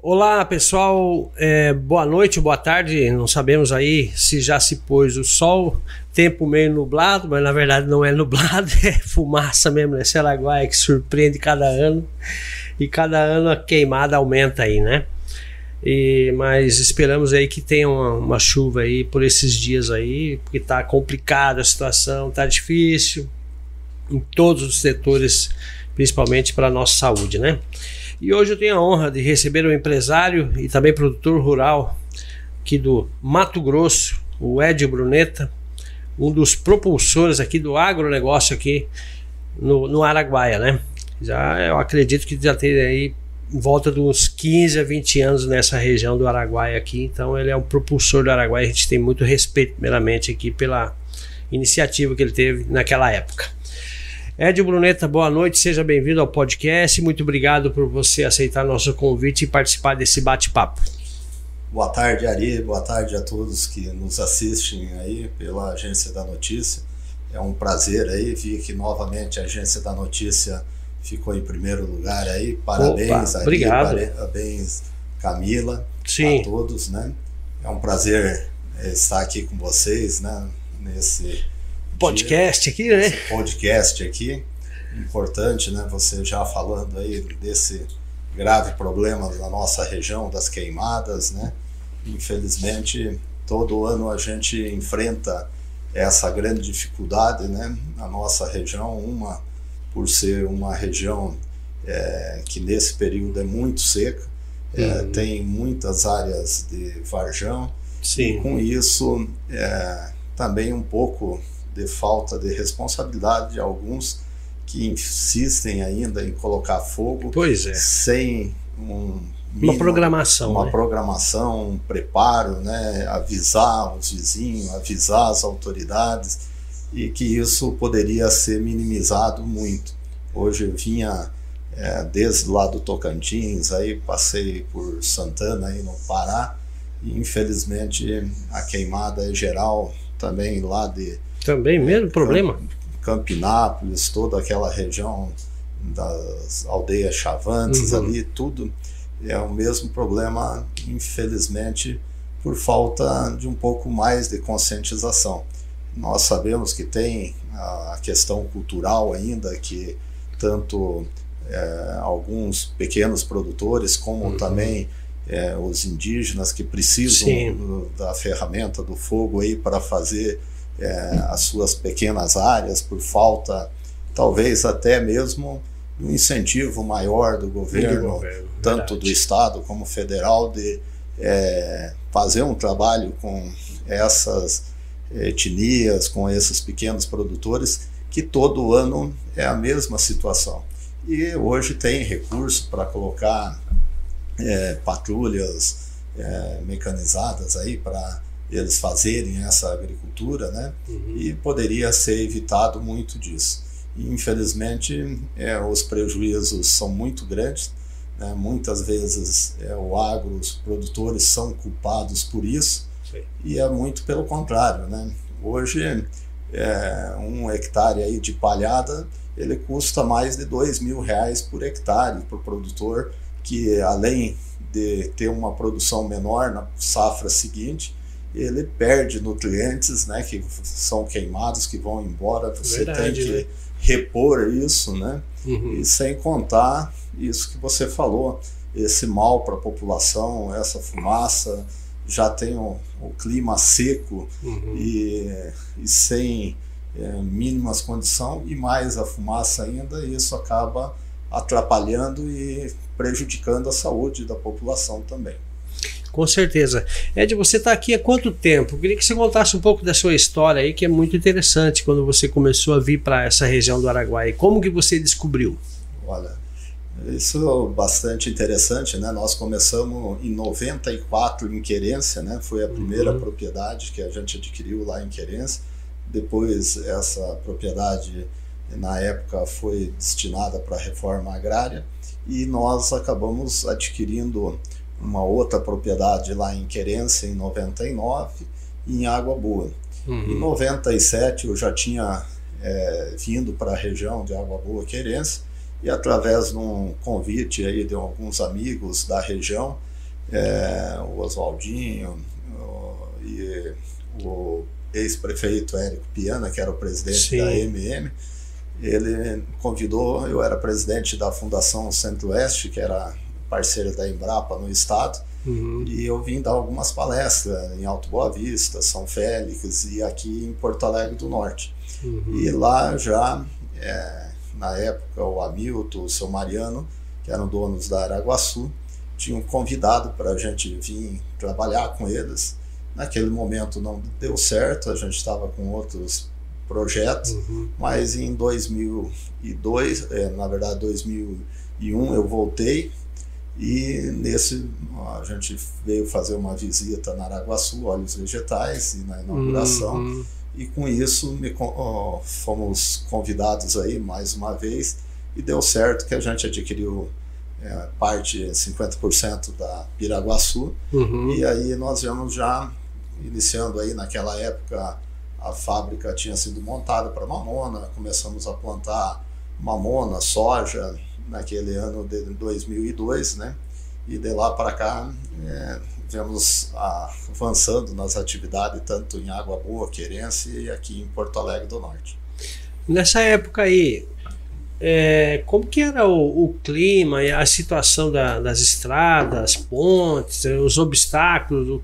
Olá pessoal, é, boa noite, boa tarde. Não sabemos aí se já se pôs o sol, tempo meio nublado, mas na verdade não é nublado, é fumaça mesmo nesse Araguaia que surpreende cada ano e cada ano a queimada aumenta aí, né? E, mas esperamos aí que tenha uma, uma, chuva aí por esses dias aí, porque tá complicada a situação, tá difícil em todos os setores, principalmente para a nossa saúde, né? E hoje eu tenho a honra de receber um empresário e também produtor rural aqui do Mato Grosso, o Ed Bruneta, um dos propulsores aqui do agronegócio aqui no, no Araguaia, né? Já eu acredito que já tem aí em volta de uns 15 a 20 anos nessa região do Araguaia aqui, então ele é um propulsor do Araguaia, a gente tem muito respeito primeiramente aqui pela iniciativa que ele teve naquela época. Ed Bruneta, boa noite, seja bem-vindo ao podcast. Muito obrigado por você aceitar nosso convite e participar desse bate-papo. Boa tarde, Ari. Boa tarde a todos que nos assistem aí pela Agência da Notícia. É um prazer aí. Vi que novamente a Agência da Notícia ficou em primeiro lugar aí. Parabéns, Opa, Ari. Obrigado. Parabéns, Camila. Sim. A todos, né? É um prazer eh, estar aqui com vocês, né? Nesse podcast aqui, né? podcast aqui. Importante, né? Você já falando aí desse grave problema na nossa região das queimadas, né? Infelizmente, todo ano a gente enfrenta essa grande dificuldade, né? Na nossa região, uma por ser uma região é, que nesse período é muito seca, é, uhum. tem muitas áreas de varjão, Sim. e com isso é, também um pouco de falta de responsabilidade de alguns que insistem ainda em colocar fogo é. sem um mínimo, uma programação, uma né? programação, um preparo, né? avisar os vizinhos, avisar as autoridades e que isso poderia ser minimizado muito. Hoje eu vinha é, desde lá do Tocantins, aí passei por Santana aí no Pará e infelizmente a queimada é geral também lá de também mesmo problema? Campinápolis, toda aquela região das aldeias chavantes uhum. ali, tudo é o mesmo problema, infelizmente, por falta de um pouco mais de conscientização. Nós sabemos que tem a questão cultural ainda, que tanto é, alguns pequenos produtores, como uhum. também é, os indígenas que precisam da ferramenta do fogo aí para fazer é, as suas pequenas áreas por falta, talvez até mesmo um incentivo maior do governo, tanto do estado como federal, de é, fazer um trabalho com essas etnias, com esses pequenos produtores, que todo ano é a mesma situação. E hoje tem recurso para colocar é, patrulhas é, mecanizadas aí para eles fazerem essa agricultura, né? Uhum. E poderia ser evitado muito disso. E, infelizmente, é, os prejuízos são muito grandes. Né? Muitas vezes é, o agro, os produtores são culpados por isso. Sim. E é muito pelo contrário, né? Hoje, é, um hectare aí de palhada ele custa mais de dois mil reais por hectare para o produtor, que além de ter uma produção menor na safra seguinte, ele perde nutrientes, né, que são queimados, que vão embora. Você Verdade, tem que né? repor isso, né? Uhum. E sem contar isso que você falou, esse mal para a população, essa fumaça, já tem o, o clima seco uhum. e, e, sem é, mínimas condições, e mais a fumaça ainda, e isso acaba atrapalhando e prejudicando a saúde da população também. Com certeza. Ed, você está aqui há quanto tempo? Eu queria que você contasse um pouco da sua história aí, que é muito interessante quando você começou a vir para essa região do Araguaia. Como que você descobriu? Olha, isso é bastante interessante, né? Nós começamos em 94 em Querência, né? Foi a primeira uhum. propriedade que a gente adquiriu lá em Querência. Depois essa propriedade na época foi destinada para a reforma agrária e nós acabamos adquirindo uma outra propriedade lá em Querência em 99 e em Água Boa. Uhum. Em 97 eu já tinha é, vindo para a região de Água Boa, Querência, e através de um convite aí de alguns amigos da região, é, o Oswaldinho o, e o ex-prefeito Érico Piana, que era o presidente Sim. da MM, ele convidou, eu era presidente da Fundação Centro-Oeste, que era parceira da Embrapa no estado, uhum. e eu vim dar algumas palestras em Alto Boa Vista, São Félix e aqui em Porto Alegre do Norte. Uhum. E lá já, é, na época, o Hamilton, o seu Mariano, que eram donos da Araguaçu, tinham convidado para a gente vir trabalhar com eles. Naquele momento não deu certo, a gente estava com outros projetos, uhum. mas em 2002, é, na verdade 2001, eu voltei e nesse a gente veio fazer uma visita na Araguaçu, óleos vegetais, e na inauguração. Uhum. E com isso me, oh, fomos convidados aí mais uma vez e deu certo que a gente adquiriu é, parte 50% da Piraguaçu uhum. e aí nós vamos já iniciando aí naquela época a fábrica tinha sido montada para mamona, começamos a plantar mamona, soja naquele ano de 2002, né? E de lá para cá é, vemos avançando nas atividades tanto em Água Boa, Querência e aqui em Porto Alegre do Norte. Nessa época aí, é, como que era o, o clima e a situação da, das estradas, pontes, os obstáculos,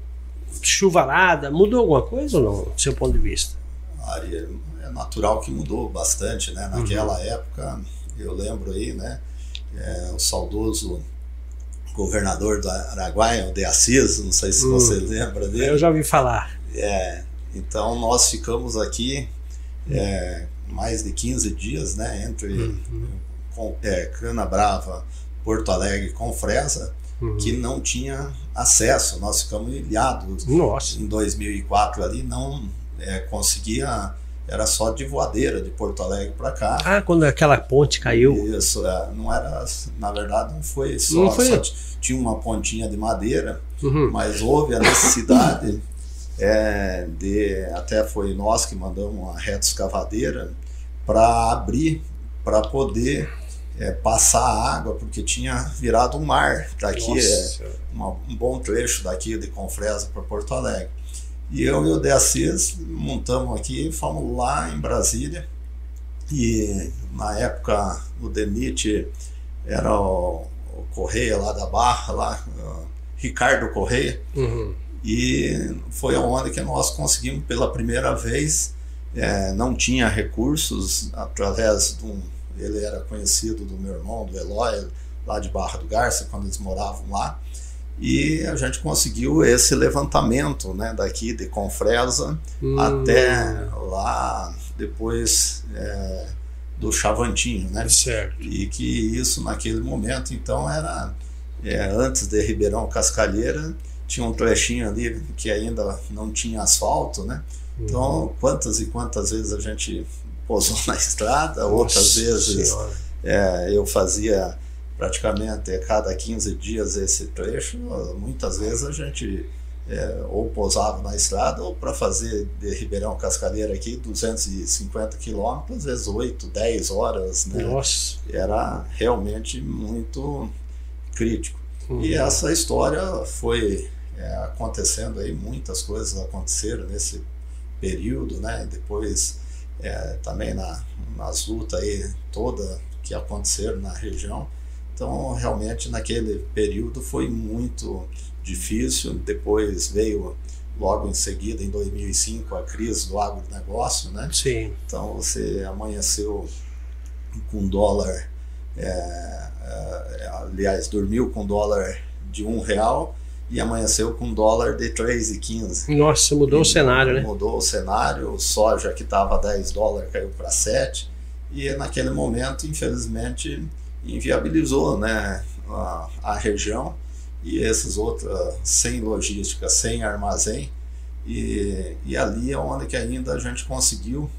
chuvarada, mudou alguma coisa ou não, do seu ponto de vista? Ari, é natural que mudou bastante, né? Naquela uhum. época, eu lembro aí, né? É, o saudoso governador do Araguaia, o de Assis, não sei se você lembra dele. Eu já ouvi falar. É, então nós ficamos aqui é, mais de 15 dias, né? Entre uhum. com, é, Cana Brava, Porto Alegre com Fresa, uhum. que não tinha acesso. Nós ficamos ilhados. Nossa. Em 2004 ali não é, conseguia era só de voadeira de Porto Alegre para cá. Ah, quando aquela ponte caiu. Isso, é, não era, na verdade não foi só, não foi. só tinha uma pontinha de madeira, uhum. mas houve a necessidade é, de, até foi nós que mandamos uma reta escavadeira para abrir, para poder é, passar a água, porque tinha virado um mar daqui, é, uma, um bom trecho daqui de Confresa para Porto Alegre. E eu e o De Assis montamos aqui, fomos lá em Brasília. E na época o Demite era o, o Correia lá da Barra, lá, Ricardo Correia. Uhum. E foi aonde que nós conseguimos pela primeira vez. É, não tinha recursos através de um. Ele era conhecido do meu irmão, do Eloy, lá de Barra do Garça, quando eles moravam lá e a gente conseguiu esse levantamento né, daqui de Confresa hum. até lá depois é, do Chavantinho, né? Certo. E que isso naquele momento então era é, antes de Ribeirão Cascalheira tinha um trechinho ali que ainda não tinha asfalto, né? Então uhum. quantas e quantas vezes a gente pousou na estrada, Nossa outras vezes é, eu fazia praticamente a cada 15 dias esse trecho, muitas vezes a gente é, ou pousava na estrada ou para fazer de Ribeirão Cascalheira aqui 250 quilômetros, às vezes 8, 10 horas, né? Nossa. Era realmente muito crítico. Uhum. E essa história foi é, acontecendo aí, muitas coisas aconteceram nesse período, né? Depois é, também na, nas lutas aí toda que aconteceram na região, então, realmente, naquele período foi muito difícil. Depois veio, logo em seguida, em 2005, a crise do agronegócio, né? Sim. Então, você amanheceu com dólar, é, é, aliás, dormiu com dólar de um real e amanheceu com dólar de 3,15. Nossa, mudou e o cenário, né? Mudou o cenário, o soja que estava 10 dólares caiu para 7 e naquele momento, infelizmente, inviabilizou né, a, a região e esses outros sem logística, sem armazém. E, e ali é onde que ainda a gente conseguiu.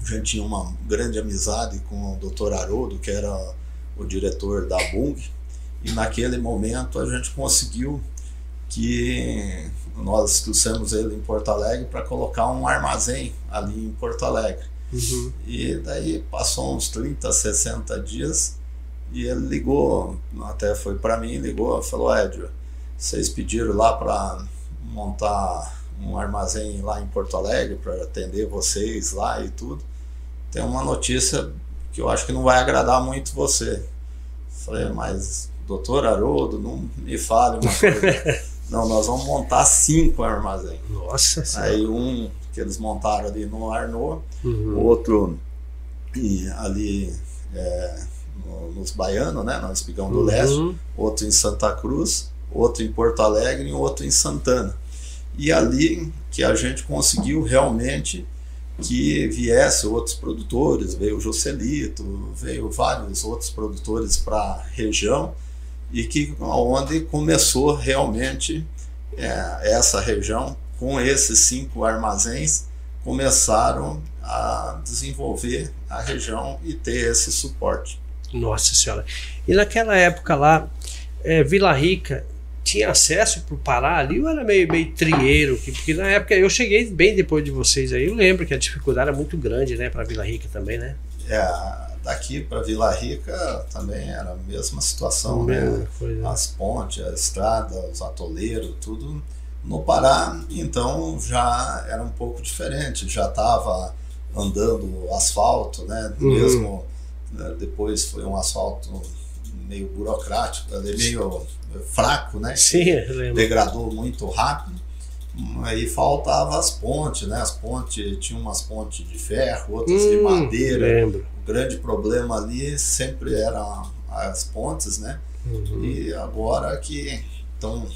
A gente tinha uma grande amizade com o Dr. Haroldo, que era o diretor da Bung, e naquele momento a gente conseguiu que nós trouxemos ele em Porto Alegre para colocar um armazém ali em Porto Alegre. Uhum. E daí passou uns 30, 60 dias e ele ligou, até foi para mim, ligou, falou: Edio, vocês pediram lá para montar um armazém lá em Porto Alegre para atender vocês lá e tudo. Tem uma notícia que eu acho que não vai agradar muito você. Falei, mas doutor Haroldo, não me fale uma coisa. não, nós vamos montar cinco armazéns. Nossa Aí um que eles montaram ali no Arnaud, uhum. outro e ali é, no, nos Baianos, né, no Espigão do uhum. Leste, outro em Santa Cruz, outro em Porto Alegre e outro em Santana. E ali que a gente conseguiu realmente que viesse outros produtores, veio o Joselito, veio vários outros produtores para a região e que onde começou realmente é, essa região com esses cinco armazéns começaram a desenvolver a região e ter esse suporte. Nossa senhora! E naquela época lá, é, Vila Rica tinha acesso para o Pará ali ou era meio, meio trieiro? Porque na época eu cheguei bem depois de vocês aí, eu lembro que a dificuldade era muito grande, né, para Vila Rica também, né? É, daqui para Vila Rica também era a mesma situação, né? É. As pontes, a estrada, os atoleiros, tudo. No Pará, então, já era um pouco diferente, já estava andando asfalto, né? Uhum. Mesmo né, depois foi um asfalto meio burocrático, meio fraco, né? Sim, Degradou muito rápido. Aí faltava as pontes, né? As pontes, tinha umas pontes de ferro, outras hum, de madeira. Lembro. O grande problema ali sempre eram as pontes, né? Uhum. E agora que estão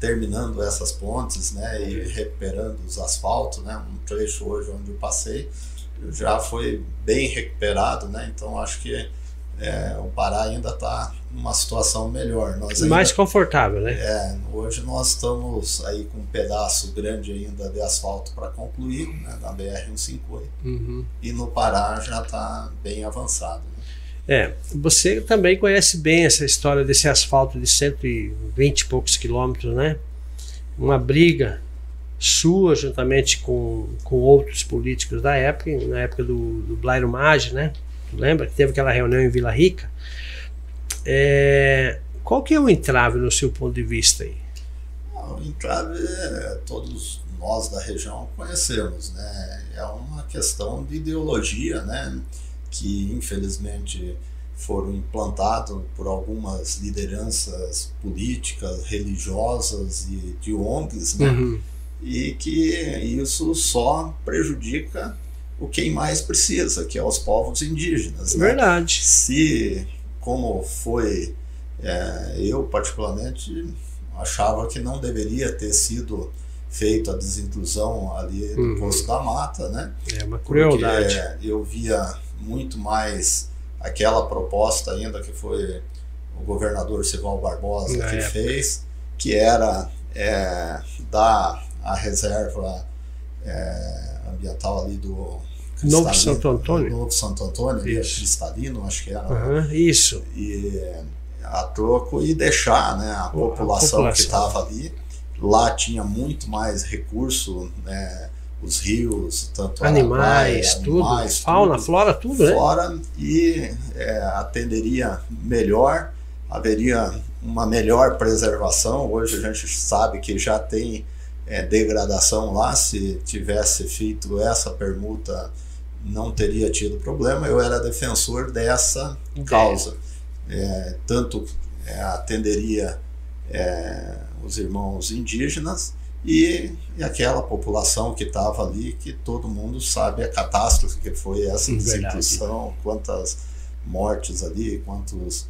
terminando essas pontes, né? E recuperando os asfaltos, né? Um trecho hoje onde eu passei já foi bem recuperado, né? Então acho que é, o Pará ainda está numa situação melhor. Nós ainda, Mais confortável, né? É, hoje nós estamos aí com um pedaço grande ainda de asfalto para concluir, né, da BR-158. Uhum. E no Pará já está bem avançado. Né? É, você também conhece bem essa história desse asfalto de 120 e poucos quilômetros, né? Uma briga sua juntamente com, com outros políticos da época, na época do, do Blairo Maggi, né? Lembra que teve aquela reunião em Vila Rica? É, qual que é o entrave no seu ponto de vista aí? O entrave é, todos nós da região conhecemos, né? É uma questão de ideologia, né? Que infelizmente foram implantados por algumas lideranças políticas, religiosas e de ONGs, né? Uhum. E que isso só prejudica o quem mais precisa, que é os povos indígenas. Né? Verdade. Se, como foi, é, eu particularmente achava que não deveria ter sido feita a desinclusão ali do uhum. Poço da Mata, né? É uma crueldade. Porque eu via muito mais aquela proposta ainda que foi o governador Sival Barbosa Na que época. fez, que era é, dar a reserva é, ambiental ali do Novo Santo Antônio. Novo Santo Antônio, ali, cristalino, acho que era. Uhum, isso. E a troco e deixar né, a, população, população. que estava ali. Lá tinha muito mais recurso, né, os rios, tanto animais, tudo, animais, fauna, tudo, flora, tudo, né? Flora e é, atenderia melhor, haveria uma melhor preservação. Hoje a gente sabe que já tem é, degradação lá, se tivesse feito essa permuta não teria tido problema. Eu era defensor dessa causa. É, tanto é, atenderia é, os irmãos indígenas e, e aquela população que estava ali, que todo mundo sabe a catástrofe que foi essa desinfecção, quantas mortes ali, quantas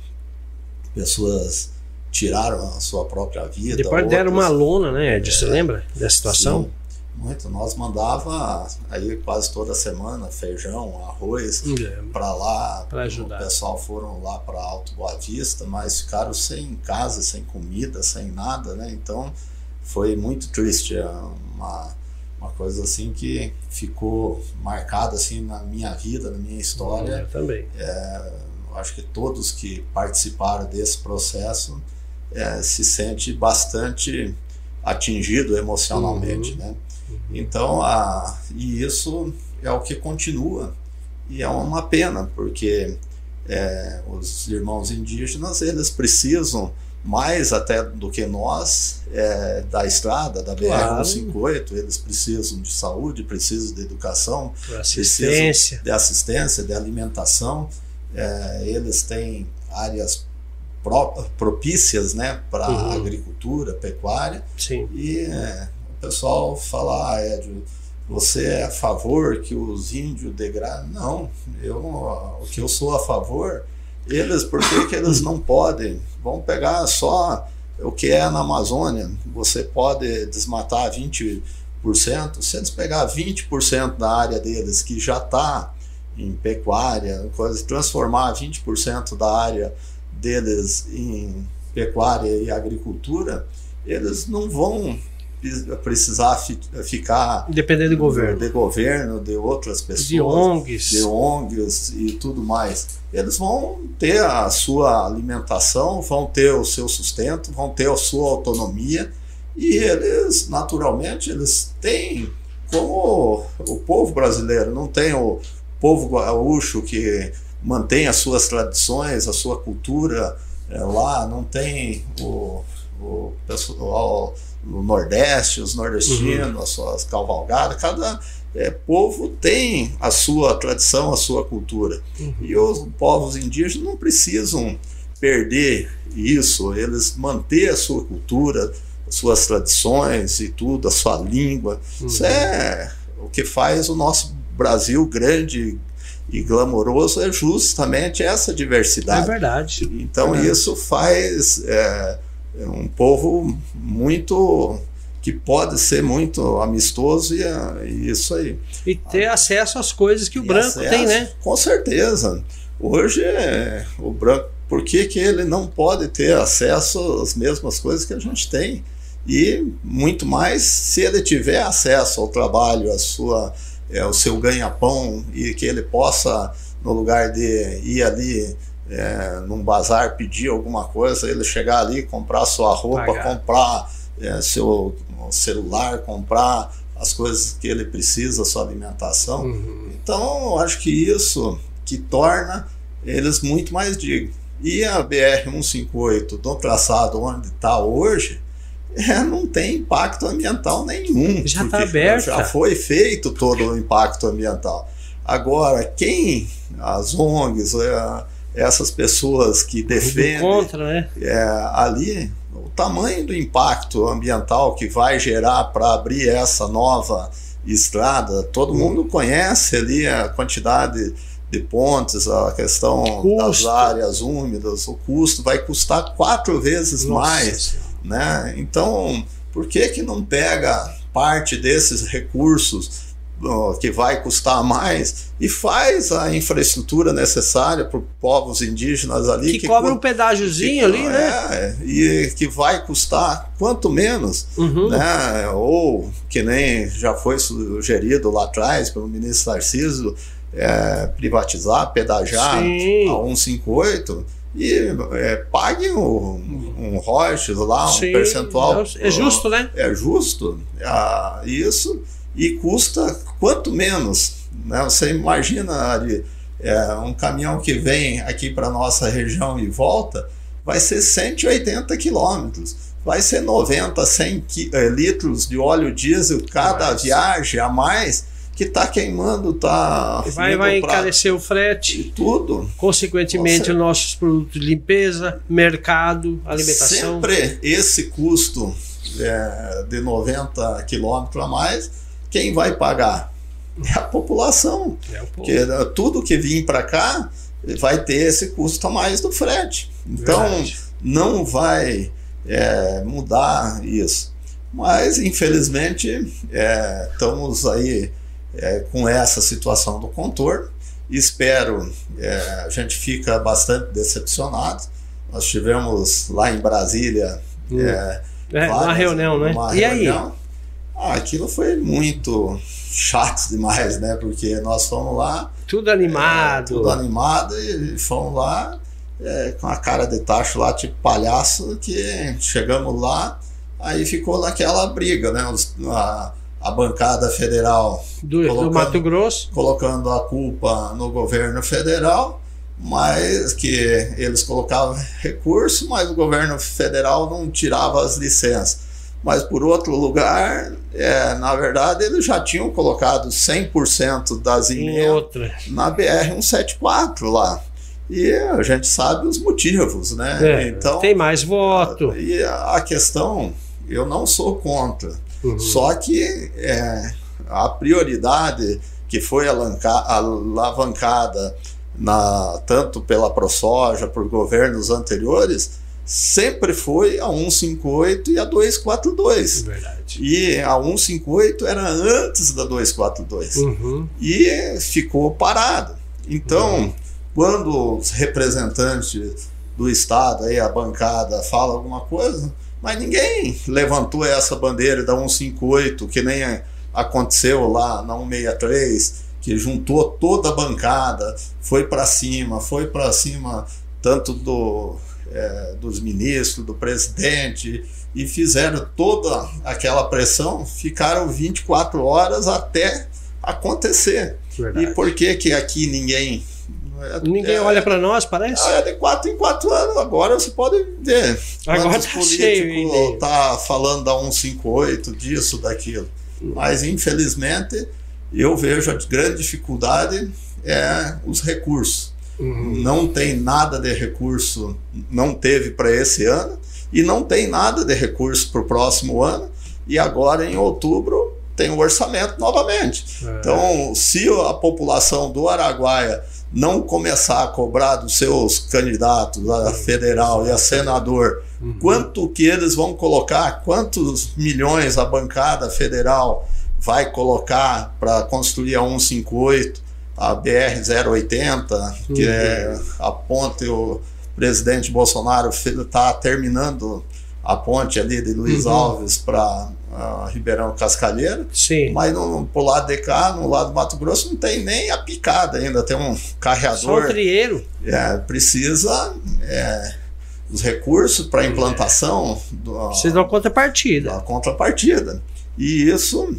pessoas tiraram a sua própria vida. Depois outras, deram uma lona, né, Ed? É, você lembra dessa situação? Sim. Muito. Nós mandava aí quase toda semana feijão, arroz para lá. Para ajudar. O pessoal foram lá para Alto Boa Vista, mas ficaram sem casa, sem comida, sem nada, né? Então foi muito triste, é uma, uma coisa assim que ficou marcada assim na minha vida, na minha história. Eu também. É, acho que todos que participaram desse processo é, se sente bastante atingido emocionalmente, uhum. né? Então, a, e isso é o que continua. E é uma pena, porque é, os irmãos indígenas eles precisam mais até do que nós é, da estrada, da BR-158. Eles precisam de saúde, precisam de educação, assistência. de assistência, de alimentação. É, eles têm áreas propícias né, para uhum. agricultura, pecuária. Sim. E é, o pessoal fala, ah, Edio, você é a favor que os índios degradem? Não, eu, o que eu sou a favor, eles, por que, que eles não podem? Vamos pegar só o que é na Amazônia. Você pode desmatar 20%, se eles pegar 20% da área deles que já está em pecuária, coisa, transformar 20% da área deles em pecuária e agricultura, eles não vão precisar fi, ficar dependendo do governo, de governo, de outras pessoas, de ONGs, de ONGs e tudo mais. Eles vão ter a sua alimentação, vão ter o seu sustento, vão ter a sua autonomia e eles, naturalmente, eles têm como o povo brasileiro não tem o povo gaúcho que mantém as suas tradições, a sua cultura é, lá, não tem o, o pessoal no Nordeste, os nordestinos, uhum. as suas cavalgadas, cada é, povo tem a sua tradição, a sua cultura. Uhum. E os povos indígenas não precisam perder isso, eles manter a sua cultura, as suas tradições e tudo, a sua língua. Uhum. Isso é o que faz o nosso Brasil grande e glamouroso é justamente essa diversidade. É verdade. Então é isso faz é, é um povo muito que pode ser muito amistoso e, e isso aí. E ter acesso às coisas que o branco acesso, tem, né? Com certeza. Hoje o branco, por que, que ele não pode ter acesso às mesmas coisas que a gente tem? E muito mais se ele tiver acesso ao trabalho, à sua, é, ao seu ganha-pão e que ele possa, no lugar de ir ali é, num bazar pedir alguma coisa, ele chegar ali, comprar sua roupa, Pagar. comprar é, seu celular, comprar as coisas que ele precisa, sua alimentação. Uhum. Então, eu acho que isso que torna eles muito mais dignos. E a BR-158, do traçado onde está hoje, é, não tem impacto ambiental nenhum. Já está aberto. Já foi feito todo o impacto ambiental. Agora, quem, as ONGs, é, essas pessoas que defendem contra, né? é, ali o tamanho do impacto ambiental que vai gerar para abrir essa nova estrada. Todo hum. mundo conhece ali a quantidade de pontes, a questão das áreas úmidas, o custo vai custar quatro vezes Nossa. mais, né? Então, por que que não pega parte desses recursos que vai custar mais e faz a infraestrutura necessária para os povos indígenas ali. Que, que cobra um pedágiozinho que, ali, né? É, e que vai custar quanto menos, uhum. né? Ou que nem já foi sugerido lá atrás pelo ministro Tarcísio, é, privatizar, pedajar Sim. a 158 e é, pague um, um royalties lá, um Sim, percentual. É justo, né? É justo. Isso e custa quanto menos. Né? Você imagina ali, é, um caminhão que vem aqui para nossa região e volta, vai ser 180 quilômetros. Vai ser 90, 100 é, litros de óleo diesel cada viagem a mais que está queimando, está. Vai, vai encarecer o frete. E tudo. Consequentemente, os nossos produtos de limpeza, mercado, alimentação. Sempre esse custo é, de 90 quilômetros a mais quem vai pagar? É a população. É Porque eh, tudo que vir para cá vai ter esse custo a mais do frete. Então, Verdade. não vai é, mudar isso. Mas, infelizmente, é, estamos aí é, com essa situação do contorno. Espero, a gente fica bastante decepcionado. Nós tivemos lá em Brasília. Hum. É, uma reunião, né? Uma e reunião. aí? Ah, aquilo foi muito chato demais, né? Porque nós fomos lá. Tudo animado. É, tudo animado e fomos lá é, com a cara de tacho lá, tipo palhaço, que chegamos lá, aí ficou naquela briga, né? Os, a, a bancada federal do, do Mato Grosso colocando a culpa no governo federal mas que eles colocavam recurso, mas o governo federal não tirava as licenças. Mas por outro lugar, é, na verdade, eles já tinham colocado 100% das emendas na BR-174 lá. E a gente sabe os motivos, né? É, então, tem mais voto. E a questão, eu não sou contra. Uhum. Só que é, a prioridade que foi alavancada na, tanto pela ProSoja, por governos anteriores, sempre foi a 158 e a 242. Verdade. E a 158 era antes da 242. Uhum. E ficou parado. Então, uhum. quando os representantes do Estado, aí a bancada, fala alguma coisa, mas ninguém levantou essa bandeira da 158, que nem aconteceu lá na 163, que juntou toda a bancada, foi para cima, foi para cima tanto do, é, dos ministros, do presidente, e fizeram toda aquela pressão, ficaram 24 horas até acontecer. Verdade. E por que, que aqui ninguém Ninguém é, olha para nós, parece? É, de quatro em quatro anos. Agora você pode ver. Agora tá cheio. tá falando da 158, disso, daquilo. Mas, infelizmente, eu vejo a grande dificuldade é os recursos. Uhum. Não tem nada de recurso, não teve para esse ano, e não tem nada de recurso para o próximo ano. E agora, em outubro, tem o orçamento novamente. É. Então, se a população do Araguaia não começar a cobrar dos seus candidatos a federal e a senador uhum. quanto que eles vão colocar, quantos milhões a bancada federal vai colocar para construir a 158, a BR 080, que uhum. é a ponte o presidente Bolsonaro está terminando a ponte ali de Luiz uhum. Alves para uh, Ribeirão Cascalheira. Sim. Mas no, pro lado de cá, no lado do Mato Grosso, não tem nem a picada ainda, tem um carreador. Só o trieiro. É, precisa é, os recursos para implantação. Do, precisa de uma contrapartida. Uma contrapartida. E isso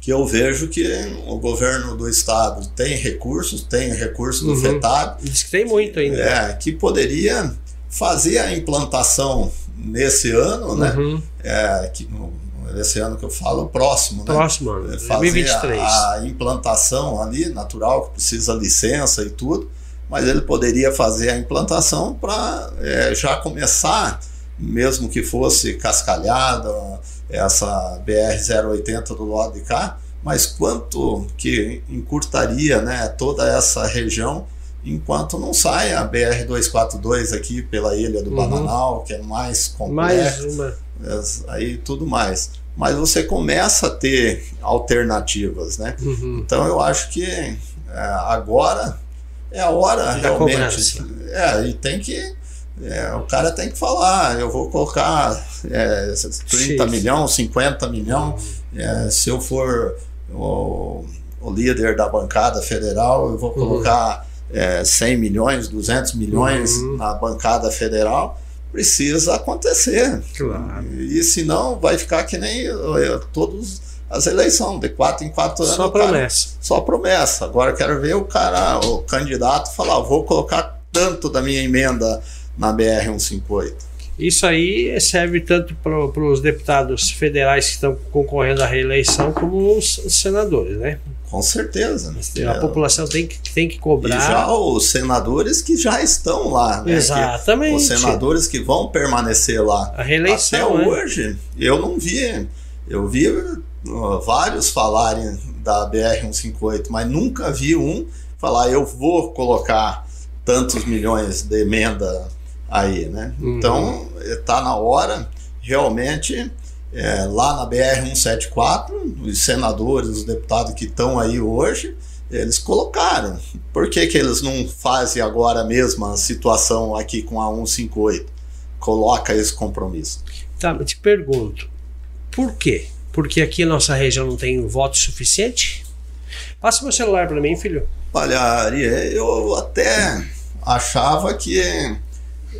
que eu vejo que o governo do estado tem recursos, tem recursos do uhum. FETAB. Diz que tem muito ainda. É, que poderia fazer a implantação nesse ano, né? Uhum. É, que, esse ano que eu falo, próximo, né? Próximo ano, 2023. A, a implantação ali, natural, que precisa licença e tudo, mas ele poderia fazer a implantação para é, já começar, mesmo que fosse cascalhada, essa BR-080 do lado de cá, mas quanto que encurtaria né, toda essa região enquanto não sai a BR-242 aqui pela Ilha do uhum. Bananal, que é mais complexo. Mais uma. Aí tudo mais. Mas você começa a ter alternativas, né? Uhum. Então eu acho que é, agora é a hora da realmente. É, e tem que. É, o cara tem que falar, eu vou colocar é, 30 milhões, 50 milhões. Uhum. É, se eu for o, o, líder da bancada federal, eu vou uhum. colocar é, 100 milhões, 200 milhões uhum. na bancada federal, precisa acontecer. Claro. E, e senão vai ficar que nem é, todos as eleições, de quatro em quatro anos. Só promessa. Cara, só promessa. Agora quero ver o cara, o candidato, falar: vou colocar tanto da minha emenda na BR 158. Isso aí serve tanto para os deputados federais que estão concorrendo à reeleição, como os senadores, né? Com certeza. A é. população tem que, tem que cobrar. E já os senadores que já estão lá. Né? Exatamente. Que, os senadores que vão permanecer lá. A reeleição. Até né? hoje, eu não vi. Eu vi uh, vários falarem da BR-158, mas nunca vi um falar eu vou colocar tantos milhões de emenda aí, né? Uhum. Então, está na hora, realmente, é, lá na BR-174, os senadores, os deputados que estão aí hoje, eles colocaram. Por que, que eles não fazem agora a mesma situação aqui com a 158? Coloca esse compromisso. Tá, eu te pergunto, por quê? Porque aqui a nossa região não tem voto suficiente? Passa meu celular para mim, filho. Olha, eu até achava que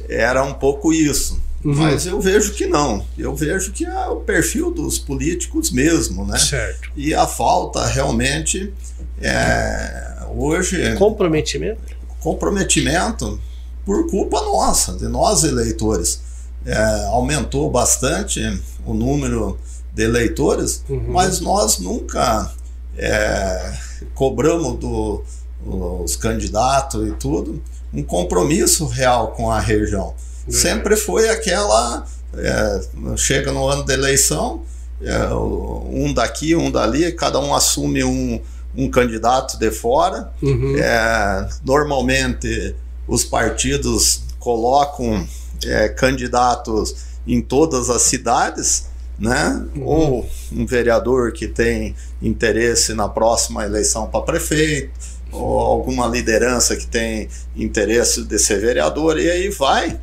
era um pouco isso. Uhum. Mas eu vejo que não. Eu vejo que é o perfil dos políticos mesmo, né? Certo. E a falta realmente é, hoje. Comprometimento? comprometimento por culpa nossa, de nós eleitores. É, aumentou bastante o número de eleitores, uhum. mas nós nunca é, cobramos do, dos candidatos e tudo um compromisso real com a região. Uhum. Sempre foi aquela. É, chega no ano da eleição, é, um daqui, um dali, cada um assume um, um candidato de fora. Uhum. É, normalmente os partidos colocam é, candidatos em todas as cidades, né? Uhum. Ou um vereador que tem interesse na próxima eleição para prefeito, ou alguma liderança que tem interesse de ser vereador, e aí vai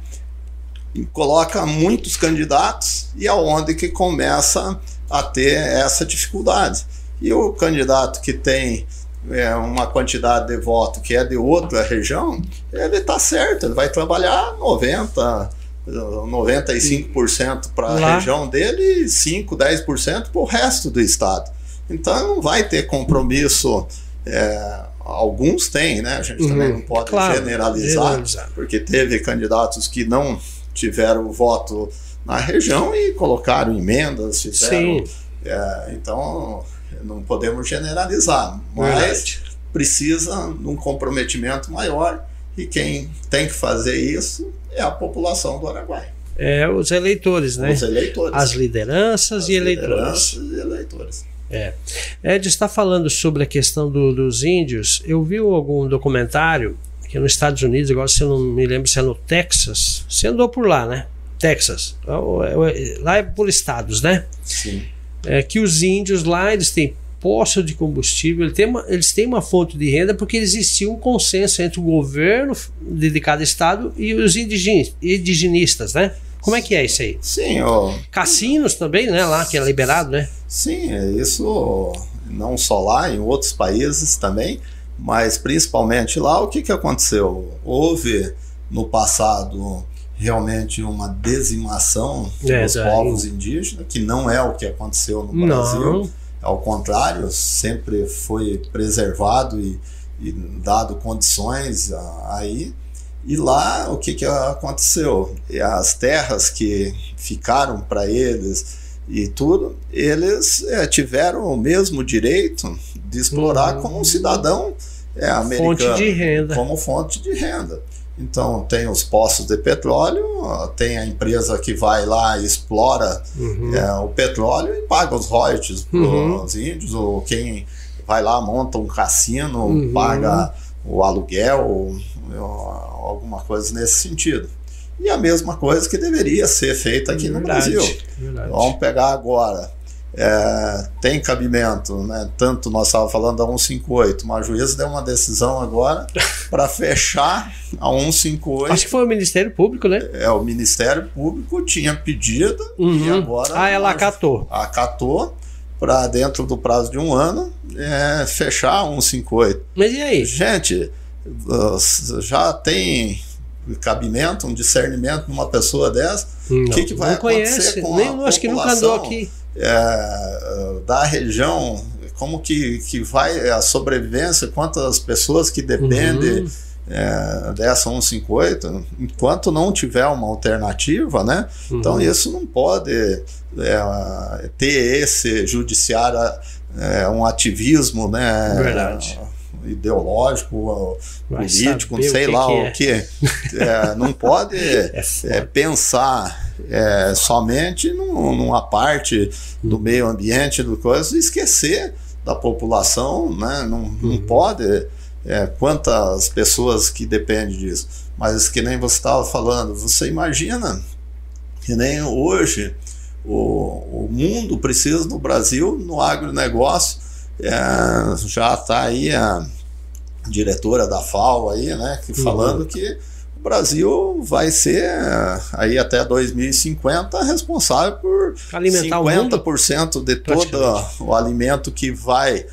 e coloca muitos candidatos e aonde é que começa a ter essa dificuldade. E o candidato que tem é, uma quantidade de voto que é de outra região, ele está certo, ele vai trabalhar 90, 95% para a região dele e 5, 10% para o resto do estado. Então não vai ter compromisso. É, alguns têm, né? A gente uhum. também não pode claro, generalizar, generalizar, porque teve candidatos que não tiveram voto na região e colocaram emendas, fizeram. É, então não podemos generalizar, mas Verdade. precisa de um comprometimento maior e quem tem que fazer isso é a população do Araguaia. É os eleitores, né? Os eleitores. As lideranças As e eleitores. Lideranças e eleitores. É. Ed está falando sobre a questão do, dos índios. Eu vi algum documentário que é nos Estados Unidos, agora se eu não me lembro se é no Texas. Você andou por lá, né? Texas. É lá é por estados, né? Sim. É que os índios lá, eles têm poço de combustível, eles têm, uma, eles têm uma fonte de renda porque existia um consenso entre o governo de cada estado e os indigenistas, né? Como é que é isso aí? Sim, ó. Cassinos também, né? Lá que é liberado, né? Sim, é isso não só lá, em outros países também, mas principalmente lá, o que, que aconteceu? Houve no passado realmente uma dizimação é, dos povos indígenas, que não é o que aconteceu no Brasil. Não ao contrário, sempre foi preservado e, e dado condições aí. E lá o que, que aconteceu? As terras que ficaram para eles e tudo, eles é, tiveram o mesmo direito de explorar uhum. como um cidadão é, americano, fonte de renda. como fonte de renda. Então tem os poços de petróleo, tem a empresa que vai lá e explora uhum. é, o petróleo e paga os royalties uhum. para os índios, ou quem vai lá monta um cassino, uhum. paga o aluguel, ou, ou, alguma coisa nesse sentido. E a mesma coisa que deveria ser feita aqui verdade, no Brasil. Verdade. Vamos pegar agora é, tem cabimento, né? Tanto nós estávamos falando da 158, mas o juiz deu uma decisão agora para fechar a 158. Acho que foi o Ministério Público, né? É, o Ministério Público tinha pedido uhum. e agora. Ah, ela acatou. Acatou para dentro do prazo de um ano é, fechar a 158. Mas e aí? Gente, já tem cabimento, um discernimento numa pessoa dessa? O que, que vai não acontecer conhece. com Nem, a acho que nunca andou aqui é, da região, como que, que vai a sobrevivência, quantas pessoas que dependem uhum. é, dessa 158, enquanto não tiver uma alternativa, né? Então, uhum. Então isso não pode é, ter esse judiciário, é, um ativismo, né? Verdade ideológico, Vai político, não sei lá o que. É. é, não pode é, é pensar é, somente num, numa parte do uhum. meio ambiente, do coisa, e esquecer da população, né? não, não uhum. pode. É, quantas pessoas que dependem disso. Mas que nem você estava falando, você imagina que nem hoje o, o mundo precisa do Brasil no agronegócio é, já está aí a diretora da FAO aí, né, que uhum. falando que o Brasil vai ser aí até 2050 responsável por Alimentar 50% de todo o alimento que vai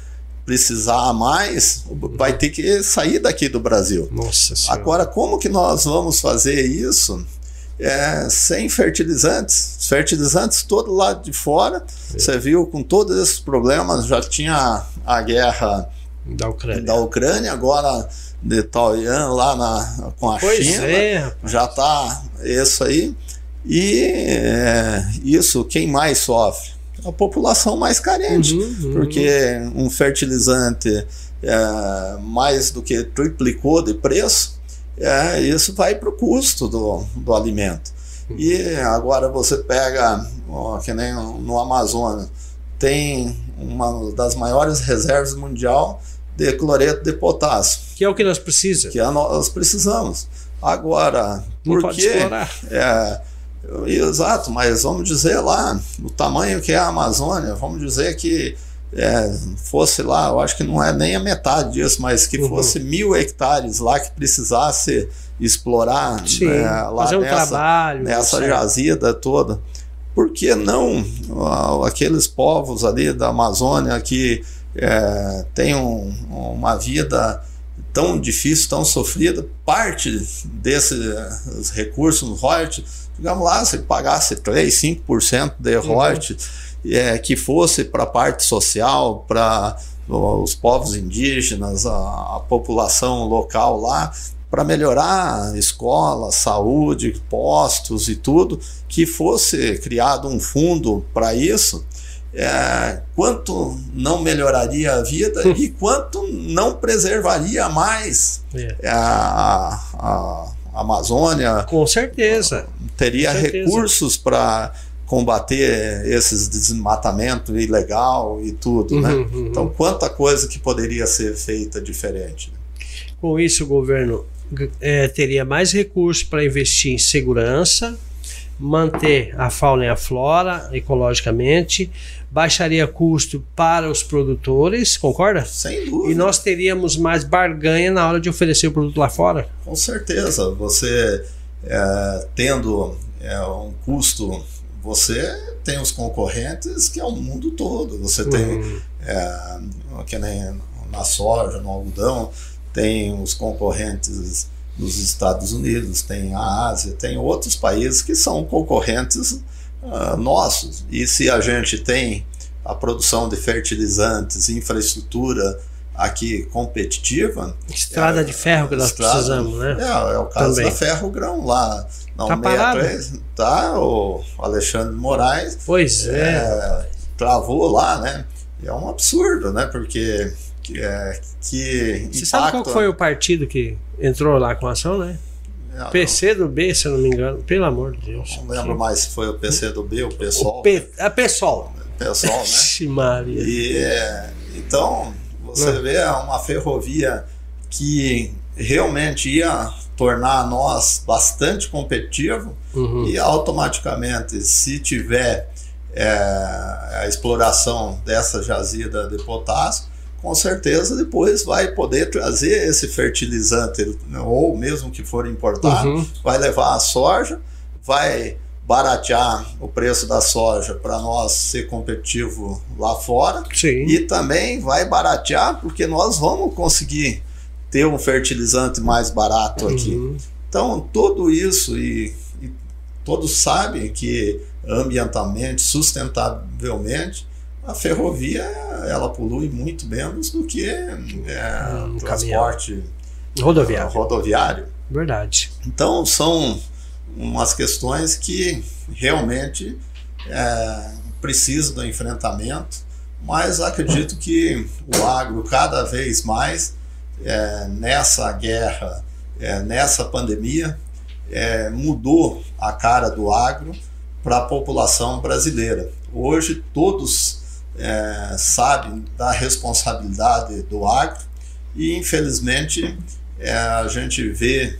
precisar mais, vai ter que sair daqui do Brasil. Nossa senhora. Agora, como que nós vamos fazer isso? É, sem fertilizantes. Os fertilizantes todo lado de fora. É. Você viu com todos esses problemas, já tinha a guerra da Ucrânia. Da Ucrânia agora de Taoyuan lá na, com a Pois China. é. Já está isso aí. E é, isso, quem mais sofre? A população mais carente. Uhum, uhum. Porque um fertilizante é, mais do que triplicou de preço, é, isso vai para o custo do, do alimento. E agora você pega, ó, que nem no Amazonas, tem uma das maiores reservas mundial de cloreto de potássio, Que é o que nós precisamos. que é nós precisamos. Agora, Não por pode quê? explorar. É, exato, mas vamos dizer lá, o tamanho que é a Amazônia, vamos dizer que é, fosse lá, eu acho que não é nem a metade disso, mas que Uhum. fosse mil hectares lá que precisasse explorar Sim, né, lá fazer um nessa, trabalho. nessa certo. jazida toda. Por que não aqueles povos ali da Amazônia que é, têm um- uma vida tão difícil, tão sofrida, parte desses recursos royalties, digamos lá, se pagasse 3, 5% de royalties, é, que fosse para a parte social, para os povos indígenas, a, a população local lá, para melhorar escola, saúde, postos e tudo, que fosse criado um fundo para isso, é, quanto não melhoraria a vida e quanto não preservaria mais É. a, a- a Amazônia, Com certeza. teria Com certeza. recursos para combater esses desmatamento ilegal e tudo, né? Uhum, uhum. Então, quanta coisa que poderia ser feita diferente. Com isso, o governo eh, teria mais recursos para investir em segurança, manter a fauna e a flora ecologicamente, baixaria custo para os produtores, concorda? Sem dúvida. E nós teríamos mais barganha na hora de oferecer o produto lá fora. Com certeza, você é, tendo é, um custo, você tem os concorrentes que é o mundo todo. Você tem, Uhum. é, que nem na soja, no algodão, tem os concorrentes dos Estados Unidos, tem a Ásia, tem outros países que são concorrentes ah, nossos. E se a gente tem a produção de fertilizantes, infraestrutura aqui competitiva, Estrada É, de ferro que nós estrada, precisamos, né? É, é o caso Também. da Ferro Grão lá. Na Tá parado? 163, tá, o Alexandre Moraes Pois é. é, travou lá, né? É um absurdo, né? Porque que, é, que Você sabe qual que foi o partido que entrou lá com a ação, né? É, PC do B, se eu não me engano. Pelo amor de Deus. Não lembro mais se foi o PC do B, o O PSOL. P, a pessoal. PSOL, né? Ixi, Maria. E, é, então, você Hum. vê uma ferrovia que realmente ia tornar nós bastante competitivo Uhum. e automaticamente, se tiver é, a exploração dessa jazida de potássio, com certeza depois vai poder trazer esse fertilizante, ou mesmo que for importado, Uhum. vai levar a soja, vai baratear o preço da soja para nós ser competitivo lá fora Sim. e também vai baratear porque nós vamos conseguir ter um fertilizante mais barato aqui. Uhum. Então, tudo isso, e, e todos sabem que ambientalmente, sustentavelmente, a ferrovia ela polui muito menos do que é, Um transporte Rodoviário. rodoviário. Verdade. Então, são umas questões que realmente é, precisam do enfrentamento, mas acredito que o agro, cada vez mais, é, nessa guerra, é, nessa pandemia, é, mudou a cara do agro para a população brasileira. Hoje, todos é, sabem da responsabilidade do agro e, infelizmente, é, a gente vê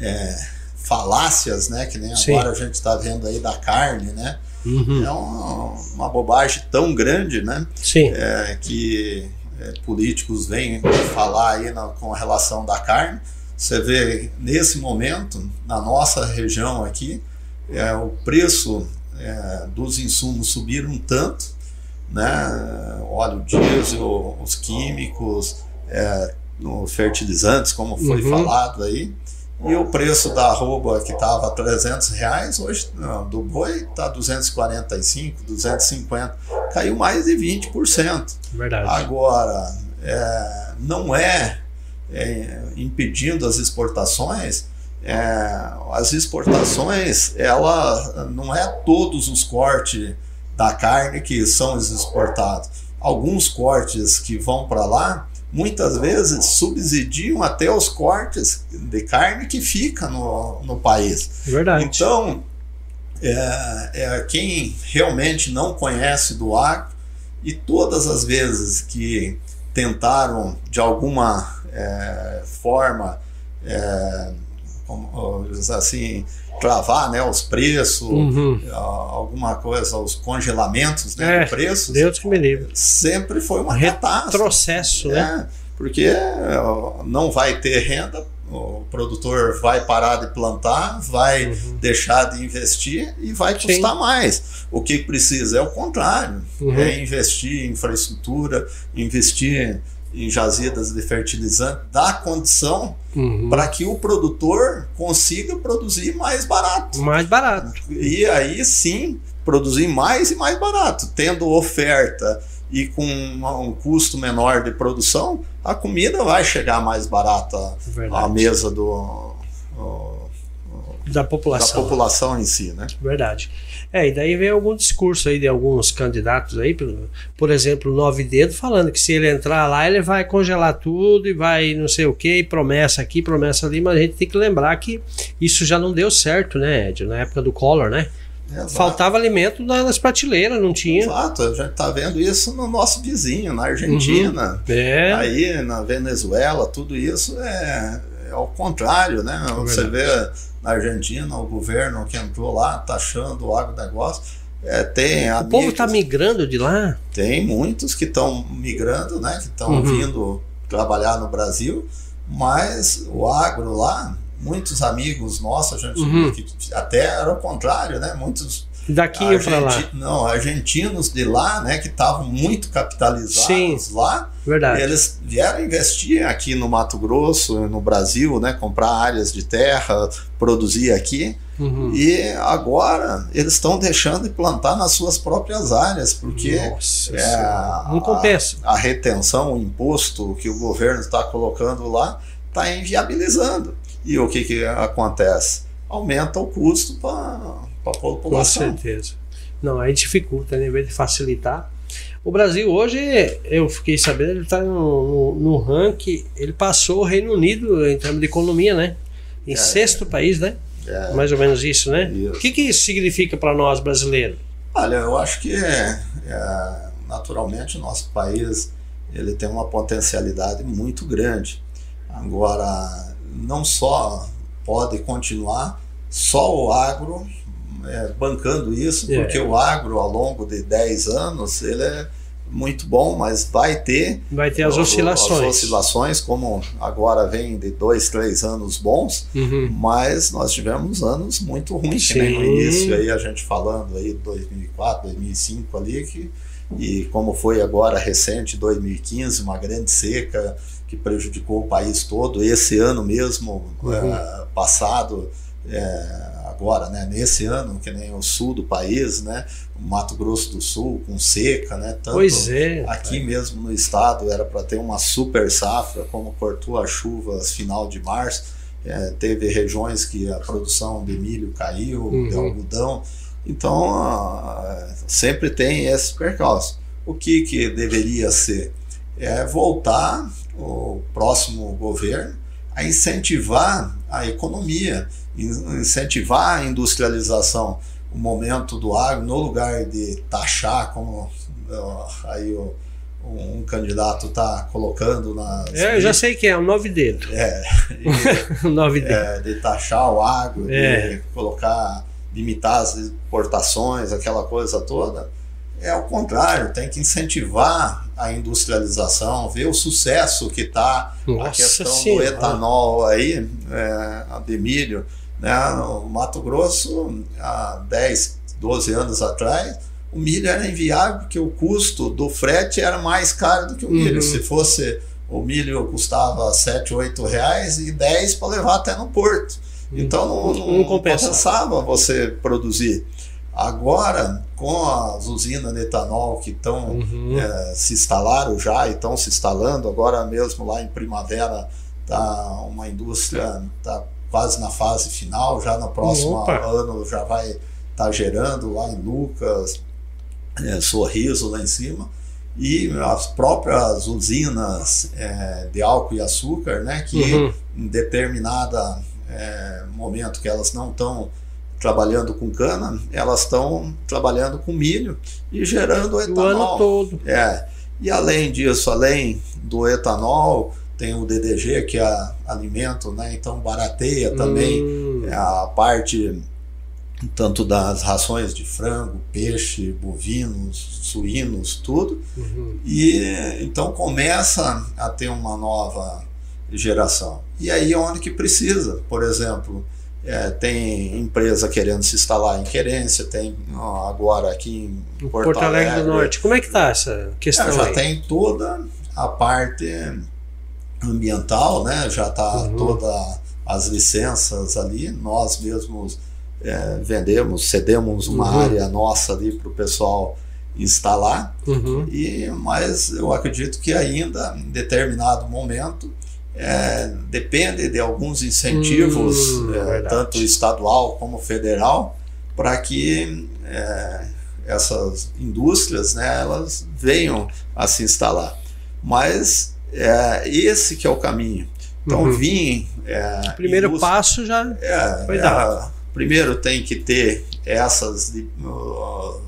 é, falácias, né, que nem Sim. agora a gente está vendo aí da carne, né? Uhum. É uma, uma bobagem tão grande, né? Sim. é, que é, políticos vêm falar aí na, com relação da carne. Você vê nesse momento, na nossa região aqui, é, o preço é, dos insumos subiram tanto, né? Óleo diesel, os químicos, é, os fertilizantes, como foi Uhum. falado aí. E o preço da arroba que estava 300 reais, hoje não, do boi está 245, 250. Caiu mais de 20%. Verdade. Agora, é, não é, é, impedindo as exportações, é, as exportações, ela não é todos os cortes da carne que são exportados. Alguns cortes que vão para lá, muitas vezes subsidiam até os cortes de carne que fica no, no país. Verdade. Então, é, é, quem realmente não conhece do agro e todas as vezes que tentaram de alguma é, forma é, como, assim travar né, os preços, uhum. alguma coisa, os congelamentos né, é, do preço. Deus que me livre. Sempre foi uma retrocesso, né? É, porque não vai ter renda, o produtor vai parar de plantar, vai uhum. deixar de investir e vai custar Sim. mais. O que precisa é o contrário, uhum. é investir em infraestrutura, investir em jazidas de fertilizante, dá condição uhum. para que o produtor consiga produzir mais barato. Mais barato. E aí sim produzir mais e mais barato, tendo oferta e com um custo menor de produção, a comida vai chegar mais barata Verdade. à mesa do, da população. Da população em si, né? Verdade. É, e daí vem algum discurso aí de alguns candidatos aí, por, por exemplo, o Nove Dedo, falando que se ele entrar lá, ele vai congelar tudo e vai não sei o que, promessa aqui, promessa ali, mas a gente tem que lembrar que isso já não deu certo, né, Ed? Na época do Collor, né? Exato. Faltava alimento nas prateleiras, não tinha. Exato, a gente está vendo isso no nosso vizinho, na Argentina, uhum. é. aí na Venezuela, tudo isso é, é ao contrário, né? É Você vê na Argentina, o governo que entrou lá taxando o agronegócio. É, tem o povo está migrando de lá? Tem muitos que estão migrando, né? Que estão uhum. vindo trabalhar no Brasil, mas o agro lá, muitos amigos nossos, a gente uhum. que até era o contrário, né? Muitos Daqui para lá. Não, argentinos de lá, né, que estavam muito capitalizados Sim, lá. Verdade. Eles vieram investir aqui no Mato Grosso, no Brasil, né, comprar áreas de terra, produzir aqui. Uhum. E agora eles estão deixando de plantar nas suas próprias áreas, porque Nossa, é, não compensa. A, a retenção, o imposto que o governo está colocando lá, está inviabilizando. E o que, que acontece? Aumenta o custo para para a população. Com certeza. Não, aí dificulta, né? em vez de facilitar. O Brasil hoje, eu fiquei sabendo, ele está no, no, no, ranking, ele passou o Reino Unido em termos de economia, né? Em é, sexto é, país, né? É, Mais ou menos isso, né? Isso. O que, que isso significa para nós brasileiros? Olha, eu acho que é, é, naturalmente o nosso país ele tem uma potencialidade muito grande. Agora, não só pode continuar só o agro é, bancando isso, é. porque o agro, ao longo de 10 anos, ele é muito bom, mas vai ter. Vai ter as oscilações. As oscilações, como agora vem de dois, três anos bons, uhum. mas nós tivemos anos muito ruins, nem no início aí a gente falando aí 2004, 2005 ali, que, e como foi agora recente, 2015, uma grande seca que prejudicou o país todo, esse ano mesmo, uhum. é, passado, é, agora, né, nesse ano, que nem o sul do país, né, Mato Grosso do Sul com seca, né, tanto pois é, aqui é. mesmo no estado era para ter uma super safra, como cortou as chuvas final de março, é, teve regiões que a produção de milho caiu, uhum. de algodão, então sempre tem esses percalços. O que, que deveria ser? É voltar o próximo governo a incentivar a economia, incentivar a industrialização. O momento do agro, no lugar de taxar, como aí o, um candidato está colocando nas. É, eu já sei que é, o nove dedo. É, o nove dedo. É, de taxar o agro, é. de colocar, limitar as exportações, aquela coisa toda. É o contrário, tem que incentivar a industrialização, ver o sucesso que está a questão senhora. do etanol aí, é, a de milho. Né? No Mato Grosso, há 10, 12 anos atrás, o milho era inviável porque o custo do frete era mais caro do que o milho. Uhum. Se fosse o milho custava 7, 8 reais e 10 para levar até no porto. Então não, não, não compensava você produzir. Agora, com as usinas de etanol que estão uhum. é, se instalaram já e estão se instalando, agora mesmo lá em primavera tá uma indústria tá quase na fase final, já no próximo Opa. ano já vai estar tá gerando lá em Lucas, é, Sorriso lá em cima e as próprias usinas é, de álcool e açúcar, né, que Uhum. em determinada é, momento que elas não estão trabalhando com cana, elas estão trabalhando com milho e gerando O etanol. ano todo. É. E além disso, além do etanol, tem o DDG, que é alimento, né? Então barateia também Hum, a parte tanto das rações de frango, peixe, bovinos, suínos, tudo. uhum. E então começa a ter uma nova geração. E aí é onde que precisa, por exemplo, é, tem empresa querendo se instalar em Querência, tem ó, agora aqui em Porto, Porto Alegre do Norte. Como é que tá essa é, questão já aí? tem toda a parte ambiental, né? Já está Uhum. todas as licenças ali. Nós mesmos é, vendemos, cedemos uma Uhum. área nossa ali para o pessoal instalar. Uhum. E, mas eu acredito que ainda, em determinado momento, é, depende de alguns incentivos, Hum, é, tanto estadual como federal, para que é, essas indústrias né, elas venham a se instalar. Mas é, esse que é o caminho. Então, Uhum. vir. É, primeiro indústria- passo já. é, Foi é, dado. primeiro tem que ter essas uh,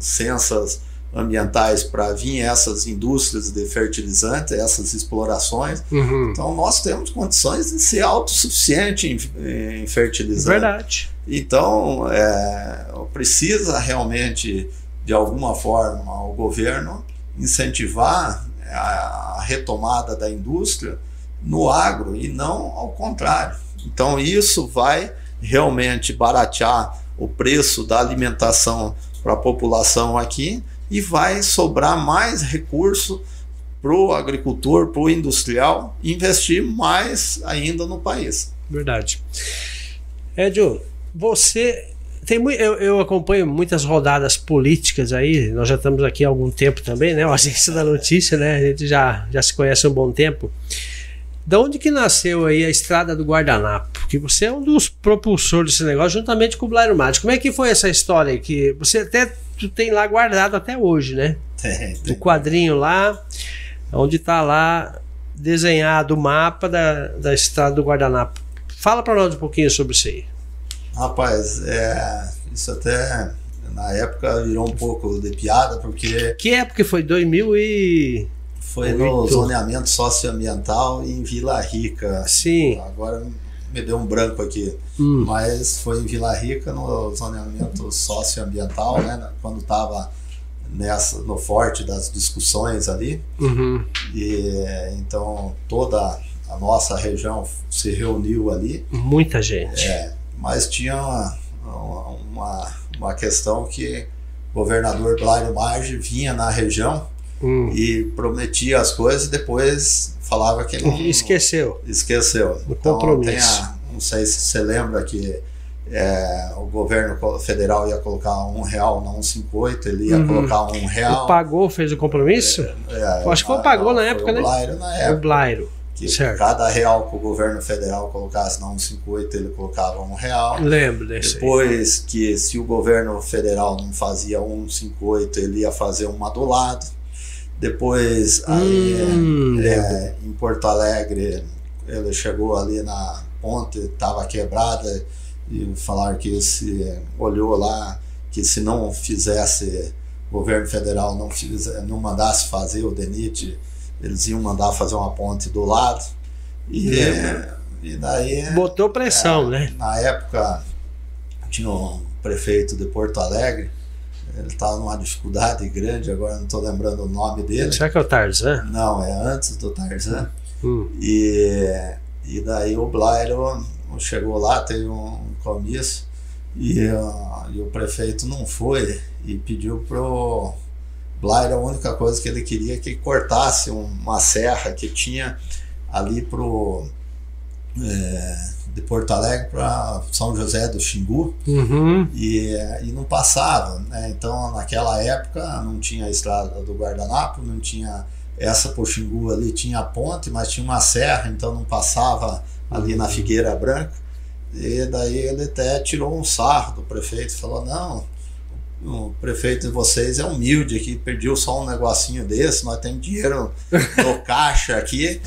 ambientais para vir essas indústrias de fertilizantes, essas explorações. Uhum. Então nós temos condições de ser autossuficiente em, em fertilizante. Verdade. Então é, precisa realmente de alguma forma o governo incentivar a, retomada da indústria no agro e não ao contrário. Então isso vai realmente baratear o preço da alimentação para a população aqui e vai sobrar mais recurso para o agricultor, para o industrial investir mais ainda no país. Verdade. Edio, você. Tem, mui- eu, eu acompanho muitas rodadas políticas aí, nós já estamos aqui há algum tempo também, né? O Agência da Notícia, né? A gente já, já se conhece há um bom tempo. Da onde que nasceu aí a Estrada do Guardanapo? Porque você é um dos propulsores desse negócio, juntamente com o Blairo Mate. Como é que foi essa história aí? Que você até tu tem lá guardado até hoje, né? O quadrinho lá, onde está lá desenhado o mapa da, da Estrada do Guardanapo. Fala para nós um pouquinho sobre isso aí. Rapaz, é, isso até na época virou um pouco de piada, porque Que época foi? 2000 e... foi no Muito. zoneamento socioambiental em Vila Rica. Sim. Agora me deu um branco aqui. Hum. Mas foi em Vila Rica, no zoneamento socioambiental, né? Quando estava nessa no forte das discussões ali. Uhum. E então toda a nossa região se reuniu ali. Muita gente. É, mas tinha uma, uma, uma questão que o governador Blairo Maggi vinha na região Hum. e prometia as coisas e depois falava que não Esqueceu. esqueceu. O Então, compromisso. a- não sei se você lembra que é, o governo federal ia colocar um real na 158, ele ia Uhum. colocar um real. O Pagou fez o compromisso? É, Eu acho que foi o não, Pagou na época, o né? Blairo na o época. Blairo. Que certo. cada real que o governo federal colocasse na 158, ele colocava um real. Lembro desse aí. Depois que se o governo federal não fazia 158, ele ia fazer uma do lado. Depois aí Hum, lembro. é, em Porto Alegre ele chegou ali na ponte, estava quebrada e falaram que se olhou lá que se não fizesse o governo federal não fizer, não mandasse fazer o DENIT, eles iam mandar fazer uma ponte do lado. E, Lembro. e daí Botou pressão, né? na época tinha um prefeito de Porto Alegre, ele estava numa dificuldade grande, agora não estou lembrando o nome dele. Será que é o Tarzan? Não, é antes do Tarzan. Hum. E, e daí o Blairo chegou lá, teve um comício, e, ah, e o prefeito não foi e pediu pro Blairo a única coisa que ele queria é que cortasse um- uma serra que tinha ali pro é, de Porto Alegre para São José do Xingu Uhum. e, e não passava. Né? Então, naquela época, não tinha a estrada do Guardanapo, não tinha essa Poxingu ali tinha a ponte, mas tinha uma serra, então não passava ali na Figueira Branca. E daí ele até tirou um sarro do prefeito, falou: não, prefeito de vocês é humilde aqui, pediu só um negocinho desse, nós temos dinheiro no caixa aqui,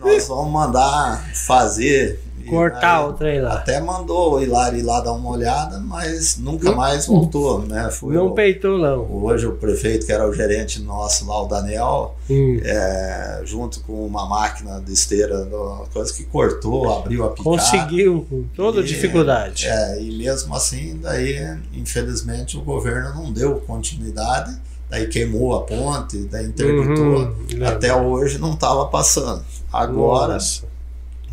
nós vamos mandar fazer cortar o trem lá. Até mandou o Hilário ir lá dar uma olhada, mas nunca mais voltou, né? Foi não o, peitou, não. Hoje o prefeito, que era o gerente nosso lá, o Daniel, hum. é, junto com uma máquina de esteira, coisa que cortou, abriu a picape. Conseguiu, com toda e, dificuldade. É, e mesmo assim, daí, infelizmente, o governo não deu continuidade daí queimou a ponte, daí interditou. Uhum, Até hoje não estava passando. Agora, Nossa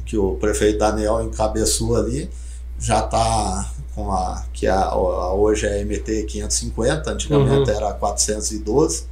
que o prefeito Daniel encabeçou ali, já está com a que a, a, hoje é MT 550, antigamente uhum. era 412,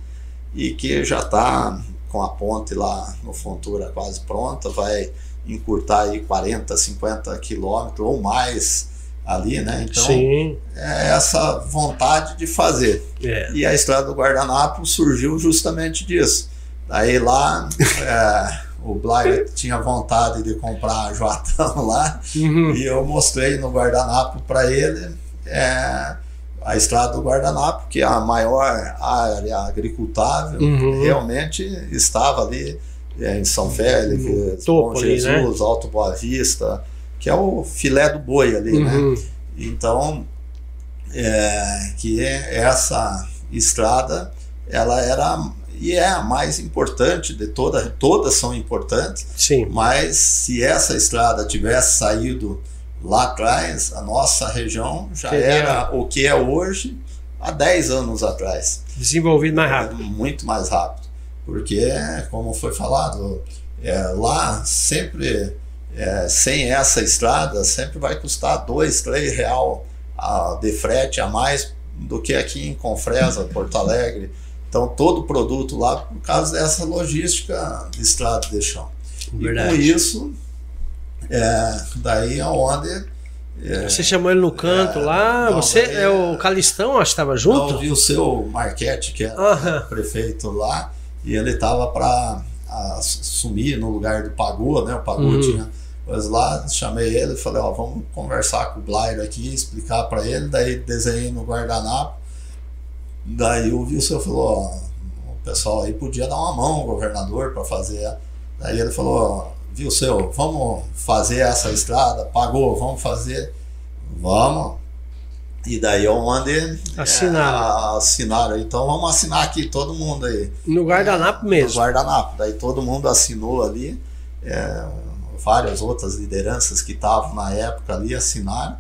e que já está com a ponte lá no Fontura quase pronta, vai encurtar aí 40, 50 quilômetros ou mais ali, né? Então Sim. é essa vontade de fazer. É. E a estrada do Guardanapo surgiu justamente disso. Daí lá é, o Blair tinha vontade de comprar Joatão lá uhum. e eu mostrei no guardanapo para ele é, a estrada do guardanapo, que é a maior área agricultável, uhum. realmente estava ali é, em São Félix, uhum. Bom Jesus, né? Alto Boa Vista, que é o filé do boi ali, né? Uhum. Então, é, que é essa estrada, ela era e é a mais importante de todas, todas são importantes. Sim. Mas se essa estrada tivesse saído lá atrás, a nossa região já Seria... era o que é hoje há 10 anos atrás. Desenvolvido mais rápido. É, muito mais rápido. Porque, como foi falado, é, lá sempre, é, sem essa estrada, sempre vai custar 2, 3 real a, de frete a mais do que aqui em Confresa, Porto Alegre. Então, todo produto lá, por causa dessa logística de estrada de chão. Verdade. E com isso, é, daí é onde. É, você chamou ele no canto é, lá, não, você é o Calistão, acho que estava junto? Eu vi o seu Marquete, que era prefeito lá, e ele estava para assumir no lugar do Pagu, né? O Pagu uhum. tinha mas lá, chamei ele e falei, ó, vamos conversar com o Blair aqui, explicar para ele, daí desenhei no guardanapo Daí o Wilson falou, ó, o pessoal aí podia dar uma mão ao governador para fazer. Daí ele falou, viu seu, vamos fazer essa estrada, pagou, vamos fazer, vamos. E daí é onde assinaram. É, assinaram. Então vamos assinar aqui todo mundo aí. No guardanapo mesmo. No guardanapo. Daí todo mundo assinou ali. É, várias outras lideranças que estavam na época ali assinaram.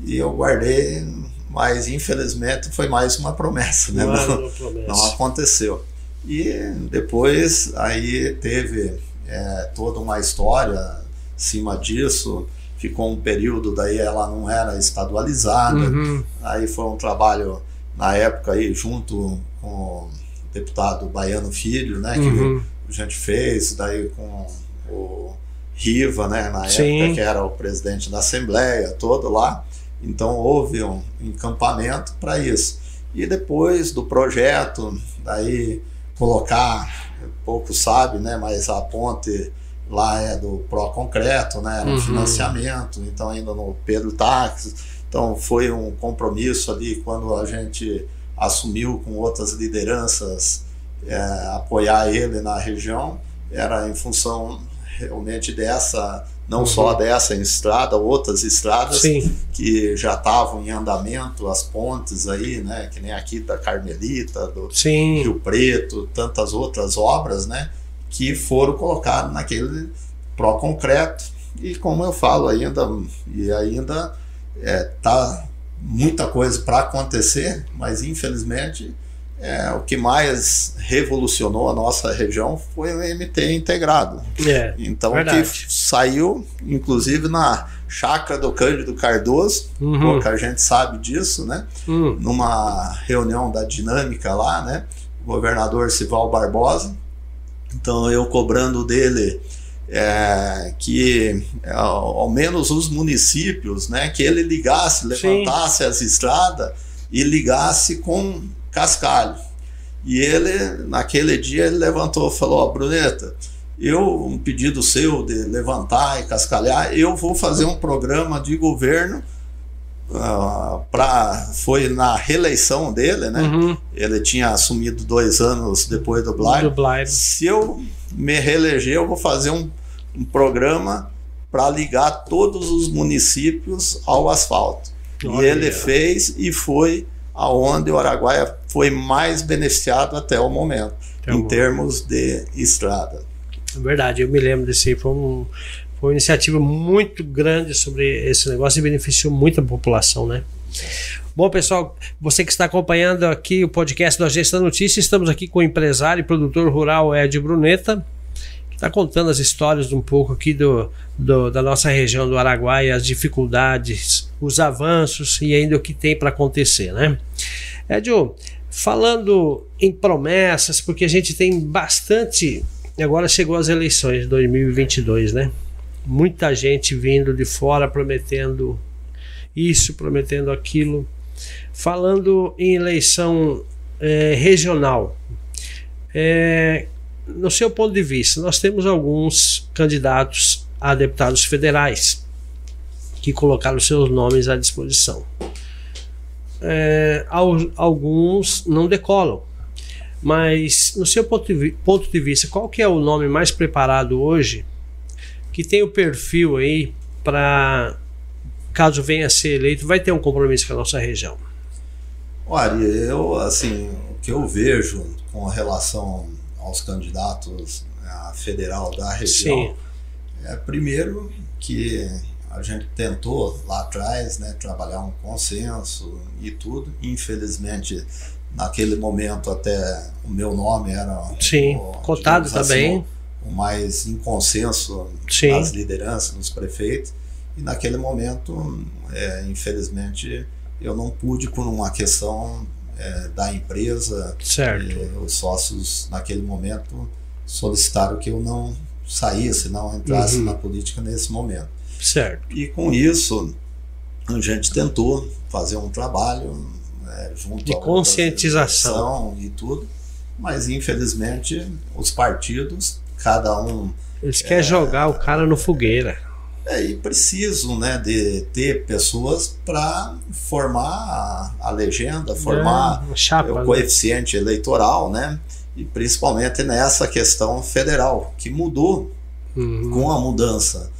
E eu guardei mas infelizmente foi mais uma promessa, né? Não, promessa. não, aconteceu. E depois aí teve é, toda uma história em cima disso, ficou um período, daí ela não era estadualizada, uhum. aí foi um trabalho na época aí junto com o deputado Baiano Filho, né, que uhum. a gente fez, daí com o Riva, né, na Sim. época que era o presidente da Assembleia, todo lá, então houve um encampamento para isso. E depois do projeto, daí colocar, pouco sabe, né, mas a ponte lá é do Pro Concreto, né, uhum. financiamento, então ainda no Pedro Táxi. Então foi um compromisso ali quando a gente assumiu com outras lideranças é, apoiar ele na região, era em função realmente dessa não uhum. só dessa estrada, outras estradas Sim. que já estavam em andamento, as pontes aí, né, que nem aqui da Carmelita, do Sim. Rio Preto, tantas outras obras, né, que foram colocadas naquele pró concreto e como eu falo ainda e ainda é, tá muita coisa para acontecer, mas infelizmente é, o que mais revolucionou a nossa região foi o MT integrado. É, então, verdade. que saiu, inclusive, na chácara do Cândido Cardoso, uhum. que a gente sabe disso, né? Uhum. Numa reunião da dinâmica lá, né? O governador Sival Barbosa. Então, eu cobrando dele é, que é, ao menos os municípios, né? Que ele ligasse, levantasse Sim. as estradas e ligasse com cascalho. E ele, naquele dia, ele levantou e falou: Ó, oh, Bruneta, eu, um pedido seu de levantar e cascalhar, eu vou fazer um programa de governo. Uh, pra, foi na reeleição dele, né? Uhum. Ele tinha assumido dois anos depois do Blair. do Blair. Se eu me reeleger, eu vou fazer um, um programa para ligar todos os municípios ao asfalto. Olha. E ele fez e foi aonde o Araguaia foi mais beneficiado até o momento, em bom. termos de estrada. É verdade, eu me lembro desse. Foi, um, foi uma iniciativa muito grande sobre esse negócio e beneficiou muita população, né? Bom, pessoal, você que está acompanhando aqui o podcast do Agência da Notícia, estamos aqui com o empresário e produtor rural Ed Bruneta está contando as histórias um pouco aqui do, do, da nossa região do Araguaia, as dificuldades, os avanços e ainda o que tem para acontecer, né? Edio, falando em promessas, porque a gente tem bastante. Agora chegou as eleições de 2022, né? Muita gente vindo de fora prometendo isso, prometendo aquilo. Falando em eleição é, regional, é, no seu ponto de vista, nós temos alguns candidatos a deputados federais que colocaram seus nomes à disposição. É, alguns não decolam. Mas, no seu ponto de, ponto de vista, qual que é o nome mais preparado hoje que tem o perfil aí para, caso venha a ser eleito, vai ter um compromisso com a nossa região? Olha, eu, assim, o que eu vejo com relação aos candidatos a federal da região, Sim. é primeiro que a gente tentou lá atrás, né, trabalhar um consenso e tudo. Infelizmente, naquele momento até o meu nome era Sim, o, cotado assim, também. o mais em consenso Sim. nas lideranças, nos prefeitos. E naquele momento, é, infelizmente, eu não pude por uma questão é, da empresa. Certo. os sócios, naquele momento, solicitaram que eu não saísse, não entrasse uhum. na política nesse momento. Certo. E com isso, a gente tentou fazer um trabalho é, junto de conscientização e tudo, mas infelizmente os partidos, cada um. Eles querem é, jogar o cara no fogueira. É, e preciso né, de ter pessoas para formar a, a, legenda, formar é, chapa, o né? coeficiente né? eleitoral, né? E principalmente nessa questão federal, que mudou uhum. com a mudança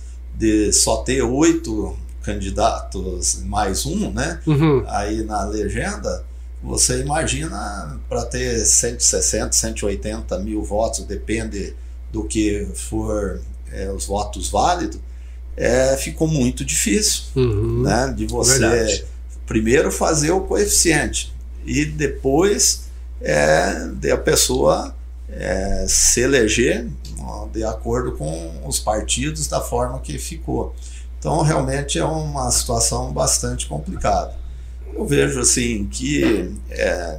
de só ter oito candidatos mais um, né? Uhum. Aí na legenda, você imagina para ter 160, 180 mil votos, depende do que for é, os votos válidos é, ficou muito difícil uhum, né, de você verdade. primeiro fazer o coeficiente e depois é, de a pessoa é, se eleger de acordo com os partidos da forma que ficou. Então realmente é uma situação bastante complicada. Eu vejo assim que é,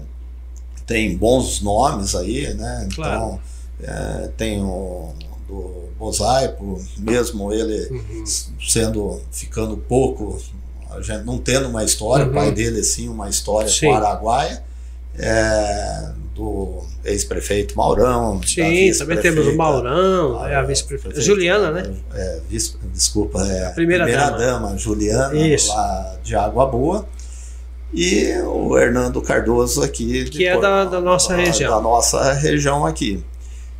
tem bons nomes aí, né? Claro. Então é, tem o do mosaico, mesmo ele uhum. sendo ficando pouco, não tendo uma história, uhum. o pai dele sim uma história Sim. com Araguaia, é, do ex-prefeito Maurão. Sim, também temos o Maurão, a, é a vice-prefeita. Juliana, né? É, vice, desculpa, é a primeira, primeira dama. dama. Juliana, Isso. lá de Água Boa. E o Hernando Cardoso aqui. Que é da, da nossa região. Da nossa região aqui.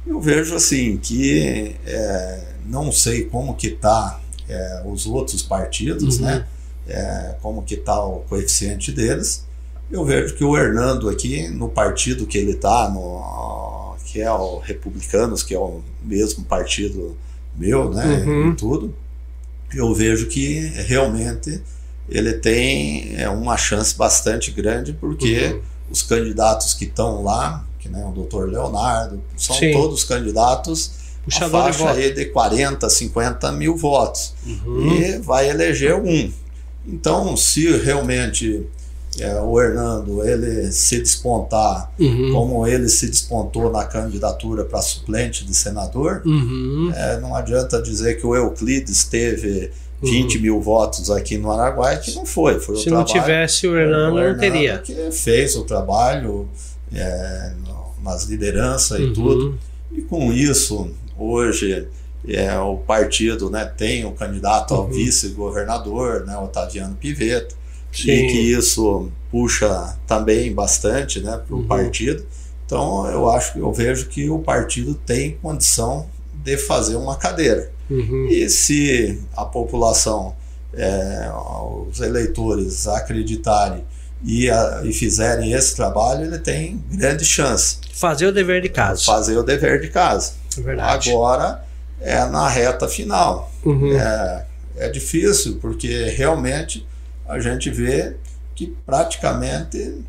Eu vejo assim que é, não sei como que está é, os outros partidos, uhum. né? É, como que está o coeficiente deles. Eu vejo que o Hernando aqui, no partido que ele está, no, que é o Republicanos, que é o mesmo partido meu, né? Uhum. E tudo, eu vejo que realmente ele tem é, uma chance bastante grande, porque uhum. os candidatos que estão lá que né, o doutor Leonardo, são Sim. todos candidatos Puxador a faixa de, aí de 40, 50 mil votos. Uhum. E vai eleger um. Então, se realmente é, o Hernando ele se despontar uhum. como ele se despontou na candidatura para suplente de senador, uhum. é, não adianta dizer que o Euclides teve 20 uhum. mil votos aqui no Araguaia, que não foi. foi se não tivesse o Hernando, o Hernando não teria. que fez o trabalho é, nas lideranças e uhum. tudo. E com isso, hoje é, o partido né, tem o candidato ao uhum. vice-governador, né, Otaviano Piveto, Sim. e que isso puxa também bastante né, para o uhum. partido. Então eu acho que eu vejo que o partido tem condição de fazer uma cadeira. Uhum. E se a população, é, os eleitores acreditarem e, a, e fizerem esse trabalho, ele tem grande chance. Fazer o dever de casa. Fazer o dever de casa. É verdade. Agora é na reta final. Uhum. É, é difícil, porque realmente a gente vê que praticamente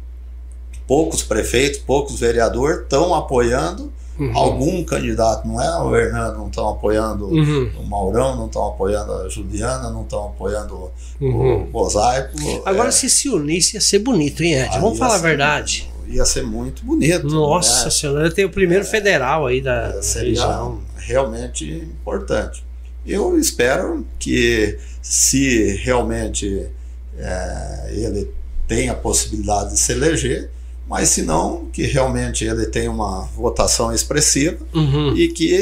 poucos prefeitos, poucos vereadores estão apoiando uhum. algum candidato. Não é o Hernando, não estão apoiando uhum. o Maurão, não estão apoiando a Juliana, não estão apoiando uhum. o Mosaico. Agora, é... se se unisse, ia ser bonito, hein, Ed? Vamos falar a verdade. Ia ser muito bonito. Nossa né? Senhora, tem o primeiro é, federal aí da seria região. realmente importante. Eu espero que se realmente é, ele tem a possibilidade de se eleger, mas se não, que realmente ele tem uma votação expressiva uhum. e que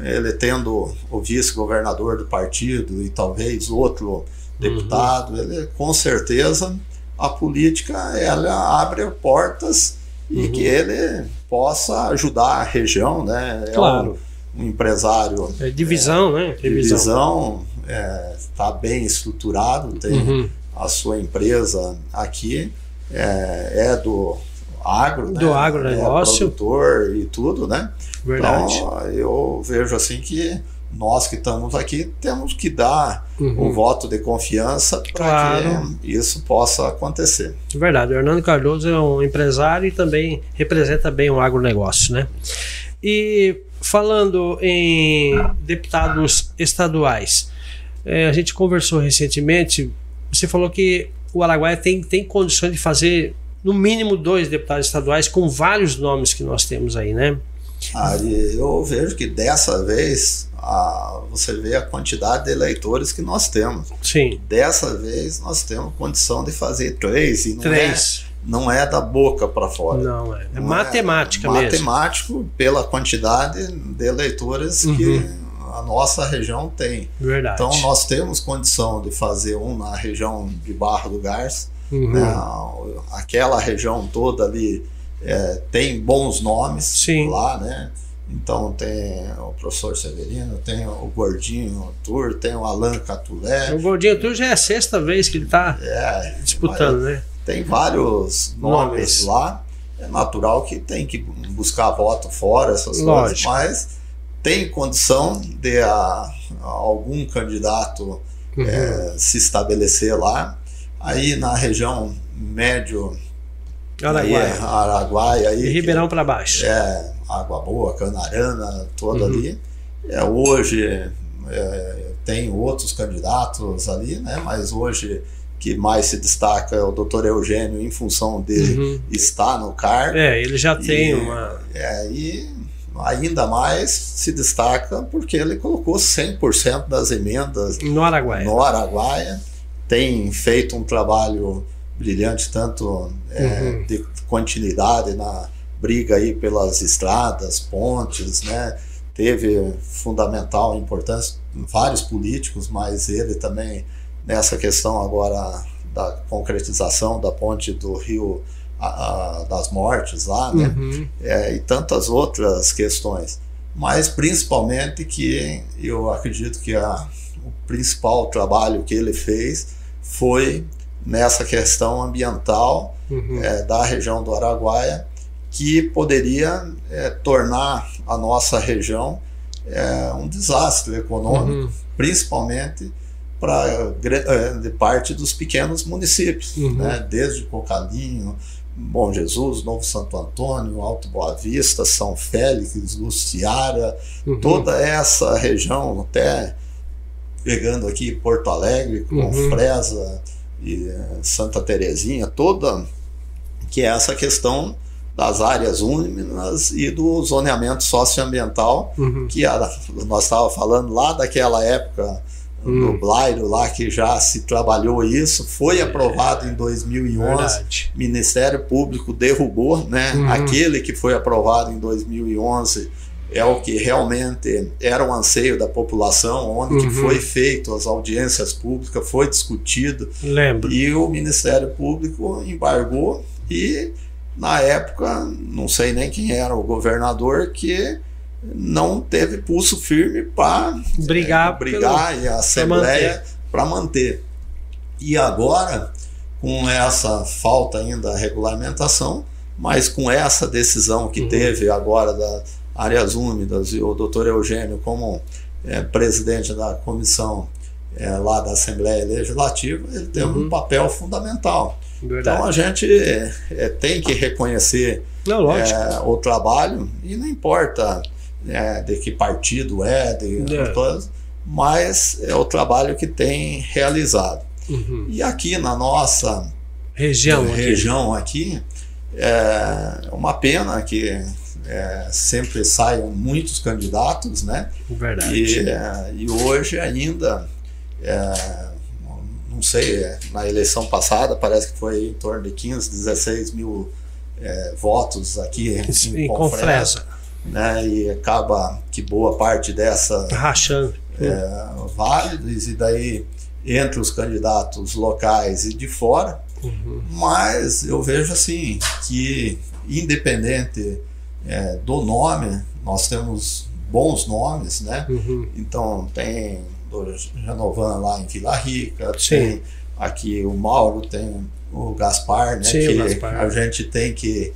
ele tendo o vice-governador do partido e talvez outro deputado, uhum. ele com certeza a política ela abre portas uhum. e que ele possa ajudar a região, né? Claro. É um, um empresário. É divisão, é, né? Divisão está é, bem estruturado, tem uhum. A sua empresa aqui, é, é do agro, do né? agronegócio. É produtor e tudo, né? Verdade. Então, eu vejo assim que nós que estamos aqui temos que dar uhum. o voto de confiança para claro. que isso possa acontecer. Verdade. O Hernando Cardoso é um empresário e também representa bem o agronegócio, né? E falando em deputados estaduais, é, a gente conversou recentemente. Você falou que o Araguaia tem, tem condições de fazer no mínimo dois deputados estaduais com vários nomes que nós temos aí, né? Ah, eu vejo que dessa vez a, você vê a quantidade de eleitores que nós temos. Sim. Dessa vez nós temos condição de fazer três e não três. é não é da boca para fora. Não é, é não matemática é mesmo. Matemático pela quantidade de eleitores uhum. que a nossa região tem. Verdade. Então nós temos condição de fazer um na região de Barra do Garça Uhum. Né? Aquela região toda ali é, tem bons nomes Sim. lá, né? Então tem o professor Severino, tem o Gordinho Tour, tem o Alan Catulé. O Gordinho Tour já é a sexta vez que ele está é, disputando, né? Tem vários nomes, nomes, lá. É natural que tem que buscar voto fora, essas Lógico. coisas, mas tem condição de a, a algum candidato uhum. é, se estabelecer lá Aí na região médio Araguaia, aí, Araguaia aí, e Ribeirão para baixo. É, Água Boa, Canarana, toda uhum. ali. É, hoje é, tem outros candidatos ali, né? Mas hoje que mais se destaca é o doutor Eugênio em função dele uhum. estar no cargo. É, ele já tem e, uma. É, e ainda mais se destaca porque ele colocou 100% das emendas no Araguaia. No Araguaia tem feito um trabalho brilhante, tanto é, uhum. de continuidade na briga aí pelas estradas, pontes, né? Teve fundamental importância vários políticos, mas ele também nessa questão agora da concretização da ponte do Rio a, a, das Mortes lá, né? Uhum. É, e tantas outras questões. Mas principalmente que eu acredito que a, o principal trabalho que ele fez foi nessa questão ambiental uhum. é, da região do Araguaia que poderia é, tornar a nossa região é, um desastre econômico, uhum. principalmente para é, de parte dos pequenos municípios, uhum. né? desde Cocalinho, Bom Jesus, Novo Santo Antônio, Alto Boa Vista, São Félix, Luciara, uhum. toda essa região até pegando aqui Porto Alegre, com uhum. Fresa e eh, Santa Terezinha, toda que é essa questão das áreas úmidas e do zoneamento socioambiental, uhum. que a, nós estávamos falando lá daquela época hum. Blairo lá que já se trabalhou isso, foi é, aprovado em 2011. Verdade. Ministério Público derrubou, né? Uhum. Aquele que foi aprovado em 2011 é o que realmente era o anseio da população, onde uhum. que foi feito as audiências públicas, foi discutido. Lembro. E o Ministério Público embargou e na época, não sei nem quem era o governador que não teve pulso firme para brigar, é, brigar pelo, e a Assembleia para manter. manter. E agora, com essa falta ainda da regulamentação, mas com essa decisão que uhum. teve agora da áreas úmidas e o doutor Eugênio como é, presidente da comissão é, lá da Assembleia Legislativa, ele tem uhum. um papel fundamental. Verdade. Então a gente é, é tem que reconhecer não, é, o trabalho e não importa é, de que partido é, de é. Todas, mas é o trabalho que tem realizado. Uhum. E aqui na nossa região, região aqui, aqui é uma pena que é, sempre saem muitos candidatos, né? Verdade. E, é, e hoje ainda, é, não sei, é, na eleição passada parece que foi em torno de 15, 16 mil é, votos aqui em, em Confresa. Né? E acaba que boa parte dessa rachando é, válidos e daí entre os candidatos locais e de fora. Uhum. Mas eu vejo assim que independente é, do nome, nós temos bons nomes, né? Uhum. Então tem o Janovan lá em Vila Rica, Sim. tem aqui o Mauro, tem o Gaspar, né? Sim, que Gaspar. a gente tem que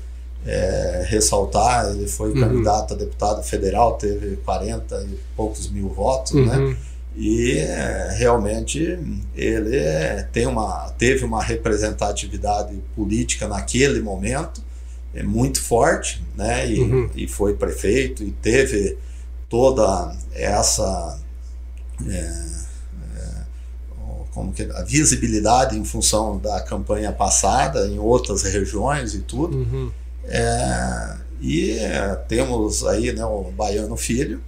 é, ressaltar, ele foi uhum. candidato a deputado federal, teve 40 e poucos mil votos, né? uhum. né? E é, realmente ele é, tem uma, teve uma representatividade política naquele momento é muito forte, né? E, uhum. e foi prefeito e teve toda essa é, é, como que a visibilidade em função da campanha passada em outras regiões e tudo. É, e é, temos aí né, o Baiano Filho,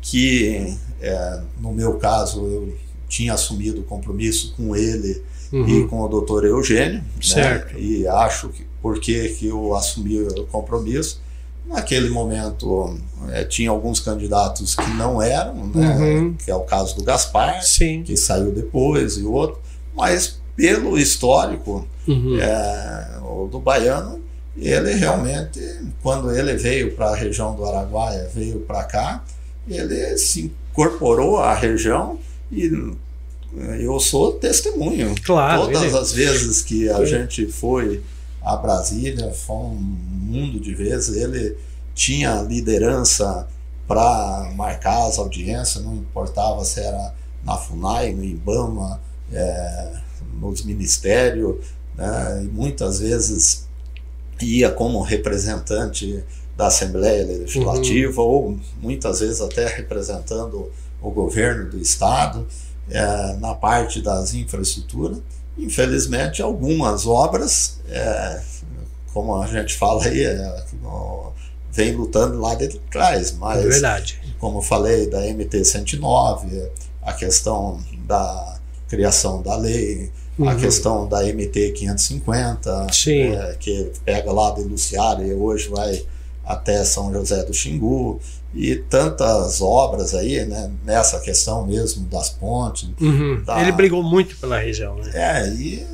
que é, no meu caso eu tinha assumido o compromisso com ele uhum. e com o doutor Eugênio. Né? Certo. Né, e acho que por que, que eu assumi o compromisso. Naquele momento é, tinha alguns candidatos que não eram, né, uhum. que é o caso do Gaspar, Sim. que saiu depois, e outro, mas pelo histórico uhum. é, o do Baiano, ele realmente, quando ele veio para a região do Araguaia, veio para cá, ele se incorporou à região e eu sou testemunho. Claro, Todas ele... as vezes que a gente foi a Brasília, foi um mundo de vezes. Ele tinha liderança para marcar as audiências, não importava se era na FUNAI, no IBAMA, é, nos ministérios, né, e muitas vezes ia como representante da Assembleia Legislativa, uhum. ou muitas vezes até representando o governo do Estado é, na parte das infraestruturas. Infelizmente, algumas obras, é, como a gente fala aí, é, vem lutando lá de trás, mas, é verdade. como eu falei, da MT-109, a questão da criação da lei, uhum. a questão da MT-550, é, que pega lá de Luciária e hoje vai até São José do Xingu e tantas obras aí, né, nessa questão mesmo das pontes. Uhum. Da... Ele brigou muito pela região, né? É, e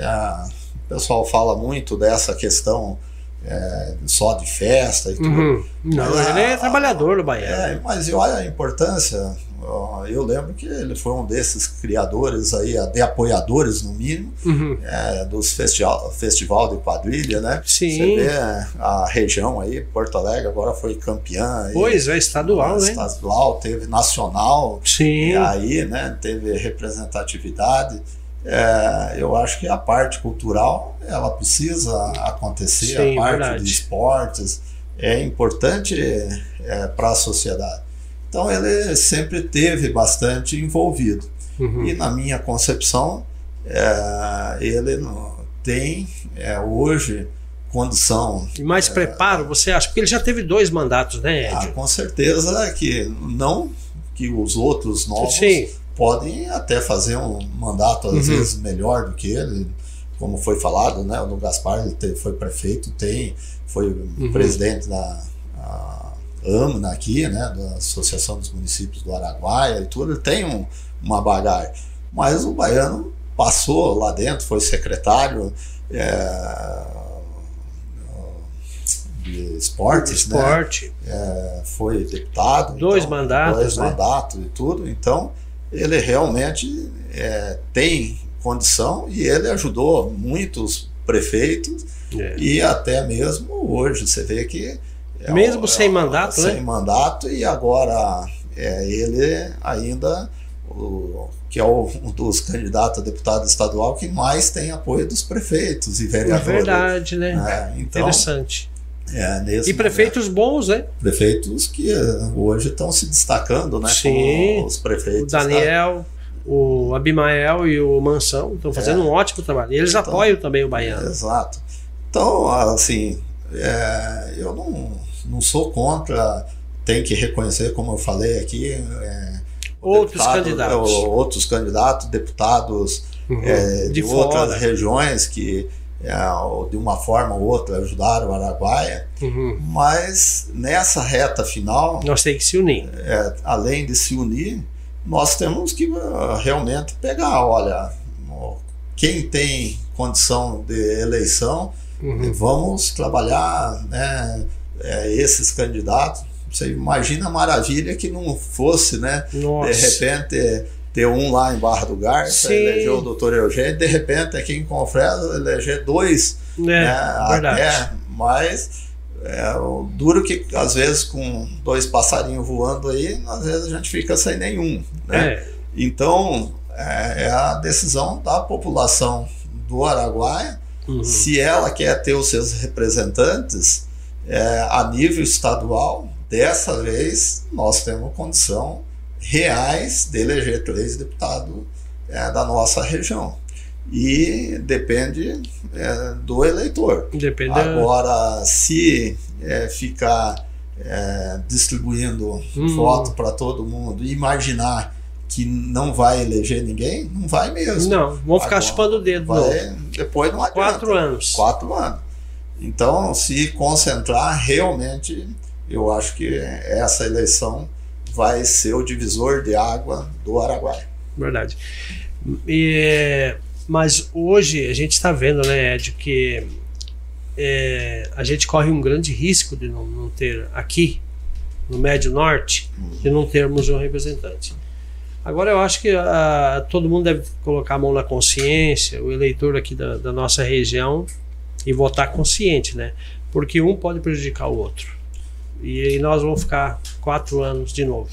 a, o pessoal fala muito dessa questão é, só de festa e tudo. Uhum. Não, mas ele é trabalhador do Bahia. É, mas olha a importância eu lembro que ele foi um desses criadores aí, de apoiadores no mínimo, uhum. é, dos festival, festival de quadrilha, né? Sim. Você vê a região aí, Porto Alegre agora foi campeã. Pois é, estadual, né? Estadual, teve nacional. Sim. E aí, né, teve representatividade. É, eu acho que a parte cultural ela precisa acontecer, Sim, a parte verdade. de esportes é importante é, para a sociedade. Então ele sempre teve bastante envolvido. Uhum. E na minha concepção, é, ele tem é, hoje condição. E mais é, preparo, você acha? Porque ele já teve dois mandatos, né, Ed? Ah, com certeza que não que os outros novos Sim. podem até fazer um mandato às Uhum. vezes melhor do que ele, como foi falado, né? O Gaspar ele foi prefeito, tem, foi Uhum. presidente da AMNA aqui, né? Da Associação dos Municípios do Araguaia e tudo, tem um- uma bagagem. Mas o baiano passou lá dentro, foi secretário é, de esportes, né? Esporte. É, foi deputado. Dois mandatos, Dois né? mandatos e tudo. Então, ele realmente é, tem condição e ele ajudou muitos prefeitos É. e até mesmo hoje. Você vê que. É Mesmo o- sem é o- mandato, né? Sem mandato, e agora é, ele ainda. O, que é o- um dos candidatos a deputado estadual que mais tem apoio dos prefeitos e É vereadores. verdade, né? É, então, Interessante. é, E prefeitos bons, né? prefeitos que eh, hoje estão se destacando, né? Sim. Os O prefeitos. né? Daniel, o Abimael e o Mansão estão fazendo É. um ótimo trabalho. E eles Então, apoiam também o baiano. Exato. Então, assim, é, eu não, não sou contra, tem que reconhecer, como eu falei aqui, é, Outros candidatos. outros candidatos, deputados Uhum. é, de de, outras regiões que, é, de uma forma ou outra, ajudaram o Araguaia, Uhum. mas nessa reta final, Nós temos que se unir. é, além de se unir, nós temos que uh, realmente pegar, olha, quem tem condição de eleição, Uhum. vamos trabalhar né, é, esses candidatos. Você imagina a maravilha que não fosse, né? Nossa. De repente ter um lá em Barra do Garça, Sim. eleger o doutor Eugênio, de repente aqui em Confresa eleger dois É, né, verdade. até, mas é, o duro que às vezes com dois passarinhos voando aí, às vezes a gente fica sem nenhum, né? É. Então é, é a decisão da população do Araguaia, Uhum. se ela quer ter os seus representantes é, a nível estadual, dessa vez nós temos condição reais de eleger três deputados é, da nossa região. E depende é, do eleitor. Depende Agora, se é, ficar é, distribuindo Hum. voto para todo mundo e imaginar que não vai eleger ninguém, não vai mesmo. Não, vamos ficar Agora, chupando o dedo. Vai, depois não adianta. Quatro anos. Quatro anos. Então, se concentrar, realmente, eu acho que essa eleição vai ser o divisor de água do Araguaia. Verdade. E, mas hoje a gente está vendo, né, Ed, que é, a gente corre um grande risco de não, não ter aqui, no Médio Norte, de não termos um representante. Agora eu acho que ah, todo mundo deve colocar a mão na consciência, o eleitor aqui da, da nossa região, e votar consciente, né? Porque um pode prejudicar o outro. E aí nós vamos ficar quatro anos de novo,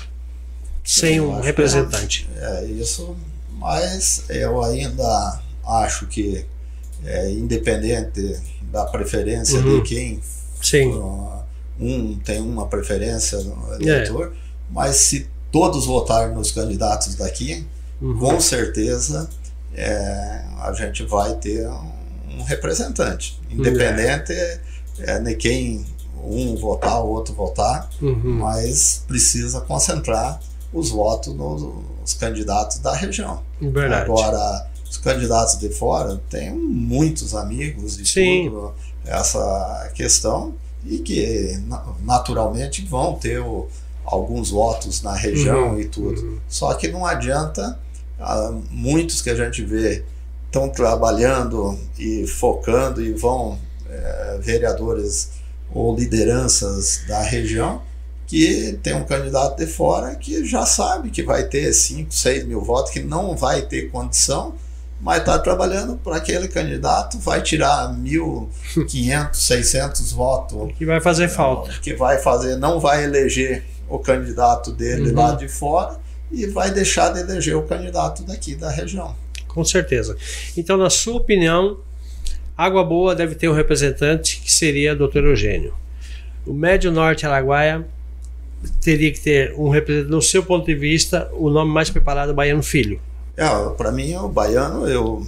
sem um representante. É isso, mas eu ainda acho que, é, independente da preferência Uhum. de quem Sim. uh, um tem uma preferência no eleitor, mas se todos votarem nos candidatos daqui, Uhum. com certeza é, a gente vai ter um representante, independente é, de quem um votar, o outro votar, Uhum. mas precisa concentrar os votos nos candidatos da região. Verdade. Agora, os candidatos de fora têm muitos amigos e Sim. tudo essa questão e que na- naturalmente vão ter o- alguns votos na região Uhum, e tudo. uhum. Só que não adianta, ah, muitos que a gente vê estão trabalhando e focando e vão eh, vereadores ou lideranças da região que tem um candidato de fora que já sabe que vai ter 5, 6 mil votos, que não vai ter condição, mas está trabalhando para aquele candidato, vai tirar 1.500, 600 votos Que vai fazer falta. que vai fazer, não vai eleger o candidato dele Uhum. lá de fora e vai deixar de eleger o candidato daqui da região. Com certeza. Então, na sua opinião, Água Boa deve ter um representante que seria o Dr. Eugênio. O Médio Norte Araguaia teria que ter um representante, no seu ponto de vista, o nome mais preparado, Baiano Filho. É, para mim, o baiano, eu,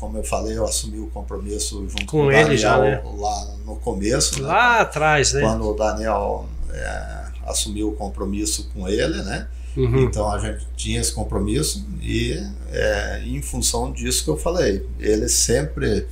como eu falei, eu assumi o compromisso junto Com com, o ele Daniel já, né? lá no começo. né? Lá atrás, né? Quando o Daniel é, assumiu o compromisso com ele, né? Uhum. Então a gente tinha esse compromisso e é, em função disso que eu falei, ele sempre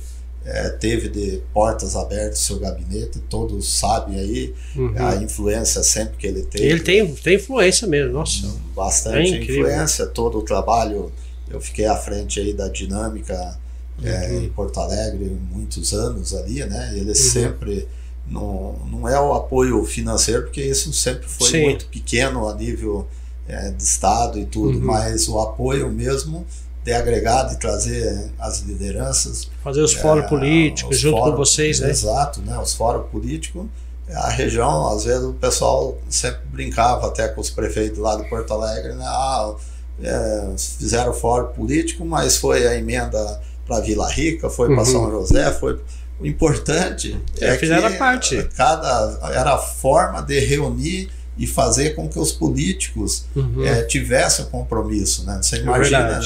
é, teve de portas abertas seu gabinete, todos sabem aí uhum. a influência sempre que ele teve. Ele tem, tem influência mesmo, nossa. Bastante é influência, todo o trabalho. Eu fiquei à frente aí da dinâmica é, uhum. em Porto Alegre muitos anos ali, né? Ele uhum. sempre não, não é o apoio financeiro, porque isso sempre foi Sim. muito pequeno a nível é, de Estado e tudo, uhum. mas o apoio mesmo de agregar, de trazer as lideranças. Fazer os fóruns é, políticos junto fórum, com vocês, né? Exato, né? Os fóruns políticos. A região, às vezes, o pessoal sempre brincava até com os prefeitos lá de Porto Alegre, né? Ah, é, fizeram fórum político, mas foi a emenda para Vila Rica, foi para uhum. São José, foi. O importante é, é fizeram que parte. cada era a forma de reunir e fazer com que os políticos uhum. é, tivessem compromisso, né? Você é imagina,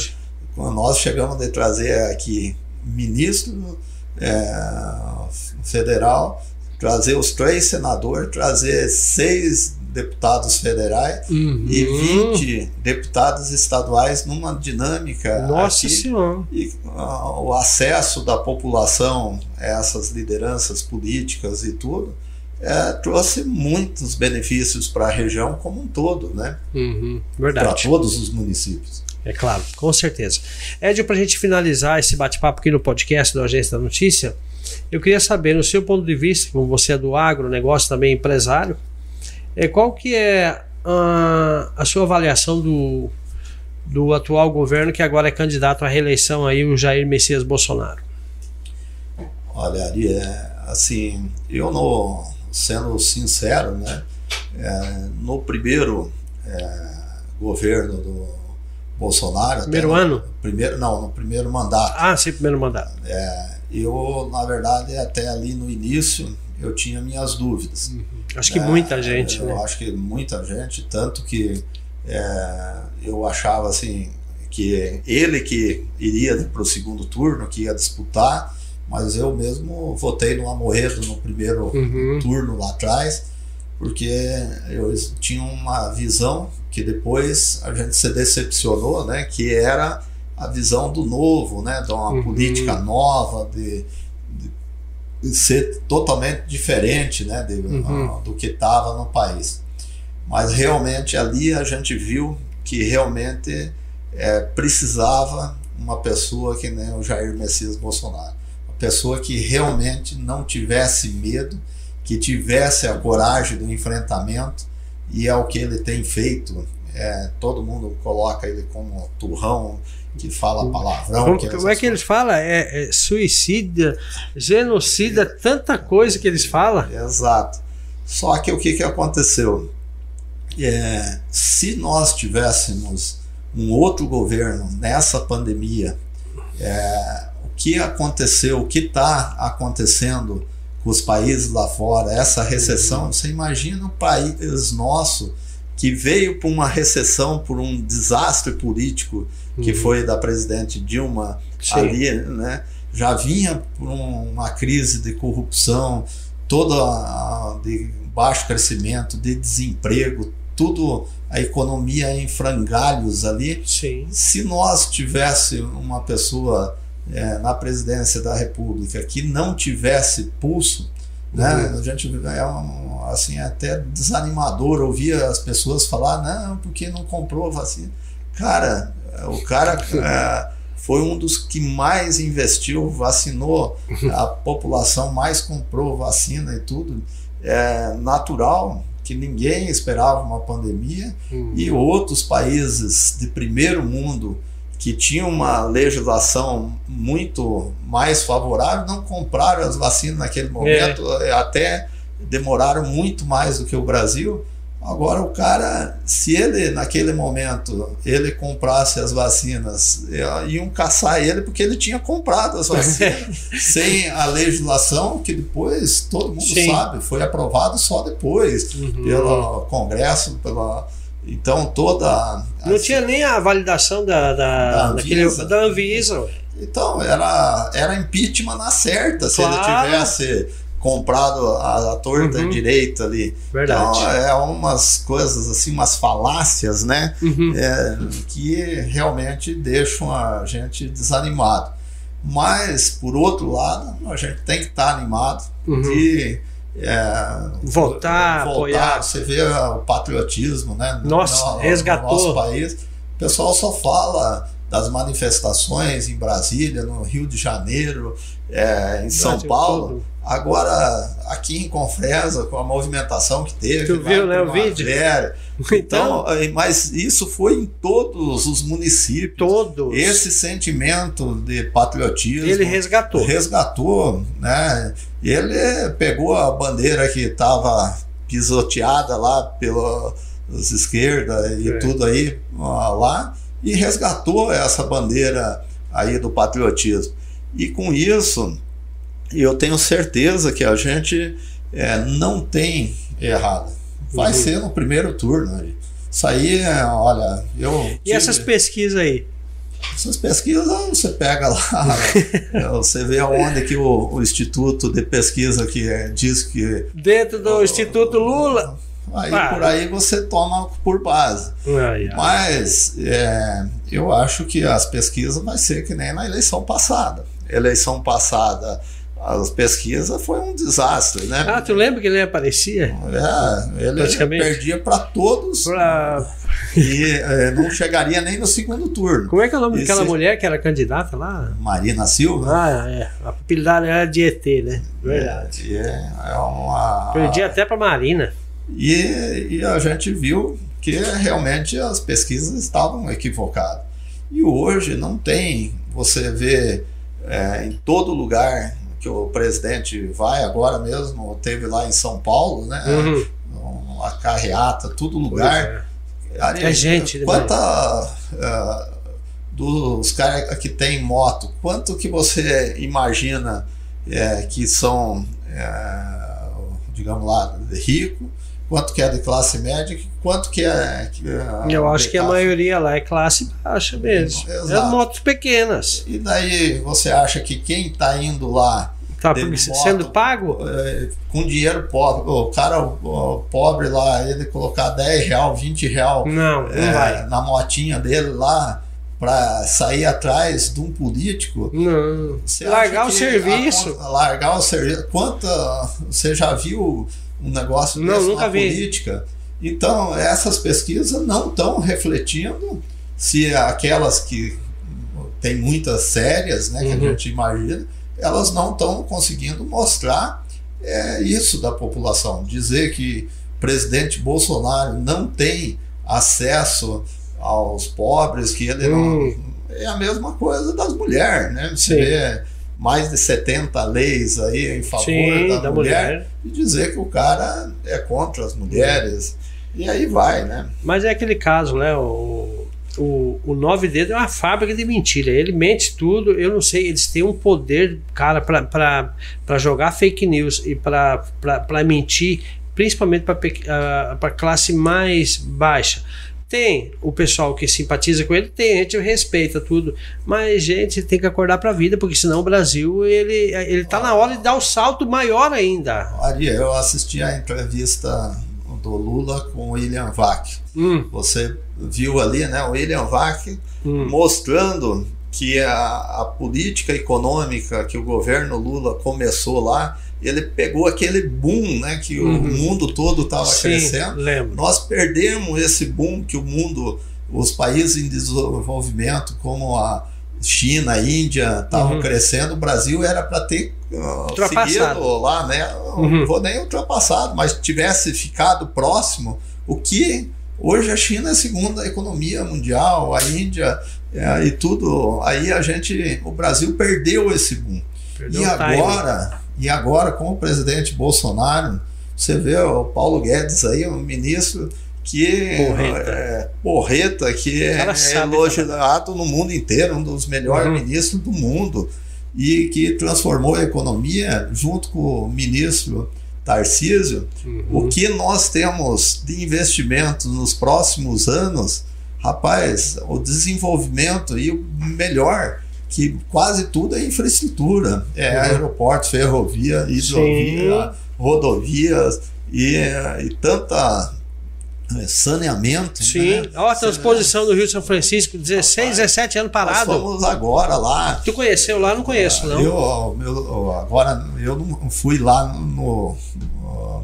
quando nós chegamos a trazer aqui ministro é, federal, trazer os três senadores, trazer seis deputados federais uhum. e 20 deputados estaduais numa dinâmica. Nossa aqui, Senhora! E uh, o acesso da população a essas lideranças políticas e tudo é, trouxe muitos benefícios para a região como um todo, né? Uhum. Verdade. Para todos os municípios. É claro, com certeza. Ed, para a gente finalizar esse bate-papo aqui no podcast do Agência da Notícia, eu queria saber, no seu ponto de vista, como você é do agronegócio também empresário, é, qual que é a, a sua avaliação do, do atual governo que agora é candidato à reeleição aí, o Jair Messias Bolsonaro? Olha, Ari, é, assim, eu não, sendo sincero, né, é, no primeiro é, governo do Bolsonaro. Primeiro ano? Primeiro, não, no primeiro mandato. Ah, sim, primeiro mandato. É, eu, na verdade, até ali no início, eu tinha minhas dúvidas. Uhum. Acho que é, muita gente. Eu né? acho que muita gente, tanto que é, eu achava assim que ele que iria para o segundo turno, que ia disputar, mas eu mesmo votei no Amoedo no primeiro uhum. turno lá atrás, porque eu tinha uma visão que depois a gente se decepcionou, né? Que era a visão do novo, né? De uma uhum. política nova, de, de, ser totalmente diferente, né? De, uhum. uh, do que estava no país. Mas realmente ali a gente viu que realmente é, precisava uma pessoa que nem o Jair Messias Bolsonaro, pessoa que realmente não tivesse medo, que tivesse a coragem do enfrentamento e é o que ele tem feito. É, todo mundo coloca ele como turrão, que fala palavrão. Como, como é que eles falam? É, é, suicida, genocida, tanta coisa que eles falam. Exato. Só que o que, que aconteceu? É, se nós tivéssemos um outro governo nessa pandemia, é, que aconteceu, o que está acontecendo com os países lá fora, essa recessão, você imagina um país nosso que veio por uma recessão, por um desastre político que uhum. foi da presidente Dilma Sim. ali, né? Já vinha por uma crise de corrupção, toda de baixo crescimento, de desemprego, tudo a economia em frangalhos ali. Sim. Se nós tivesse uma pessoa é, na presidência da República que não tivesse pulso, né? Uhum. A gente é um, assim até desanimador ouvir as pessoas falar não porque não comprou vacina. Cara, o cara é, foi um dos que mais investiu, vacinou, a população mais comprou vacina e tudo. É natural que ninguém esperava uma pandemia uhum. e outros países de primeiro mundo que tinham uma legislação muito mais favorável, não compraram as vacinas naquele momento, é. até demoraram muito mais do que o Brasil. Agora o cara, se ele naquele momento ele comprasse as vacinas, iam caçar ele porque ele tinha comprado as vacinas sem a legislação que depois todo mundo Sim. sabe foi aprovado só depois uhum. pelo Congresso, pela então toda. Não assim, tinha nem a validação da, da, da Anvisa. da Anvisa. Então, era, era impeachment na certa, se claro. ele tivesse comprado a, a torta Uhum. direita ali. Verdade. Então, é umas coisas assim, umas falácias, né? Uhum. é, que realmente deixam a gente desanimado. Mas, por outro lado, a gente tem que estar animado Uhum. de é, Votar, apoiar. Você vê o patriotismo, né? no- Nossa, no, no resgatou. nosso país. O pessoal só fala das manifestações em Brasília, no Rio de Janeiro, é, em São Brasil Paulo. todo. Agora, aqui em Confresa, com a movimentação que teve, Tu viu, né, o vídeo? então, eh, mas isso foi em todos os municípios. todos. Esse sentimento de patriotismo ele resgatou. resgatou, né? Ele pegou a bandeira que estava pisoteada lá pelas esquerdas e É. tudo aí lá e resgatou essa bandeira aí do patriotismo. E com isso, eu tenho certeza que a gente é, não tem errado. Vai Uhum. ser no primeiro turno. aí. Isso aí, é, olha, eu. E tive- essas pesquisas aí? essas pesquisas você pega lá, é, você vê onde que o, o Instituto de Pesquisa que é, diz que. Dentro do Instituto Lula. Aí Ah. por aí você toma por base. Ai, ai. Mas é, eu acho que as pesquisas vai ser que nem na eleição passada. Eleição passada, as pesquisas foi um desastre, né? Ah, tu lembra que ele aparecia? É, ele perdia para todos Pra... e é, não chegaria nem no segundo turno. Como é que é o nome daquela mulher que era candidata lá? Marina Silva. Ah, é. A apelidada era de ET, né? Verdade. É, é uma. Perdi até pra Marina. E, e a gente viu que realmente as pesquisas estavam equivocadas. E hoje não tem, você vê é, em todo lugar que o presidente vai, agora mesmo teve lá em São Paulo, né? Uhum. Uma carreata, todo lugar. é. Ali, É gente demais. Quanta ah, dos caras que tem moto, quanto que você imagina é, que são, é, digamos lá, rico, quanto que é de classe média, quanto que é. Que é Eu acho que a maioria lá é classe baixa mesmo. Exato. É motos pequenas. E daí você acha que quem está indo lá Tá moto. sendo pago? é, com dinheiro pobre, o cara o pobre lá, ele colocar 10 real, 20 real Não, não é, na motinha dele lá para sair atrás de um político. Não. Largar o serviço. conta- largar o serviço. Quanta. Você já viu um negócio Não, nunca na vi. política? Então, essas pesquisas não estão refletindo se aquelas que tem muitas sérias, né, que Uhum. a gente imagina, elas não estão conseguindo mostrar é, isso da população. Dizer que o presidente Bolsonaro não tem acesso aos pobres, que ele Hum. não. É a mesma coisa das mulheres, né? Você Sim. vê mais de 70 leis aí em favor Sim, da, da mulher, mulher. e dizer que o cara é contra as mulheres. E aí vai, né? Mas é aquele caso, né? O, o, o nove dedos é uma fábrica de mentira. Ele mente tudo. Eu não sei, eles têm um poder, cara, para jogar fake news e para mentir, principalmente para a classe mais baixa. Tem o pessoal que simpatiza com ele, tem, gente respeita tudo, mas gente tem que acordar para a vida, porque senão o Brasil ele ele tá na hora de dar o salto maior ainda. Ari, eu assisti a entrevista do Lula com o William Vac. Hum, Você viu ali, né? O William Vac hum. mostrando que a, a política econômica que o governo Lula começou lá, ele pegou aquele boom, né? Que o Uhum. mundo todo estava crescendo. lembro. Nós perdemos esse boom que o mundo, os países em desenvolvimento, como a China, a Índia, estavam Uhum. crescendo. O Brasil era para ter uh, seguido lá, né? Uhum. Não vou nem ultrapassado, mas tivesse ficado próximo, o que hoje a China é a segunda economia mundial, a Índia é, e tudo. Aí a gente, o Brasil perdeu esse boom. Perdeu E o agora, e agora com o presidente Bolsonaro, você vê o Paulo Guedes aí, um ministro que Porreta. é porreta, que é, elogiado no mundo inteiro, um dos melhores Uhum. ministros do mundo, e que transformou a economia junto com o ministro Tarcísio. Uhum. O que nós temos de investimento nos próximos anos, rapaz, o desenvolvimento e o melhor que quase tudo é infraestrutura, é uhum. aeroporto, ferrovia, hidrovia, Sim. rodovias e, e tanta é, saneamento. Sim, né? ó, a transposição do Rio de São Francisco, 16, 17 anos parado. Nós fomos agora lá. Tu conheceu lá? Não conheço, não. Eu, agora, eu não fui lá no,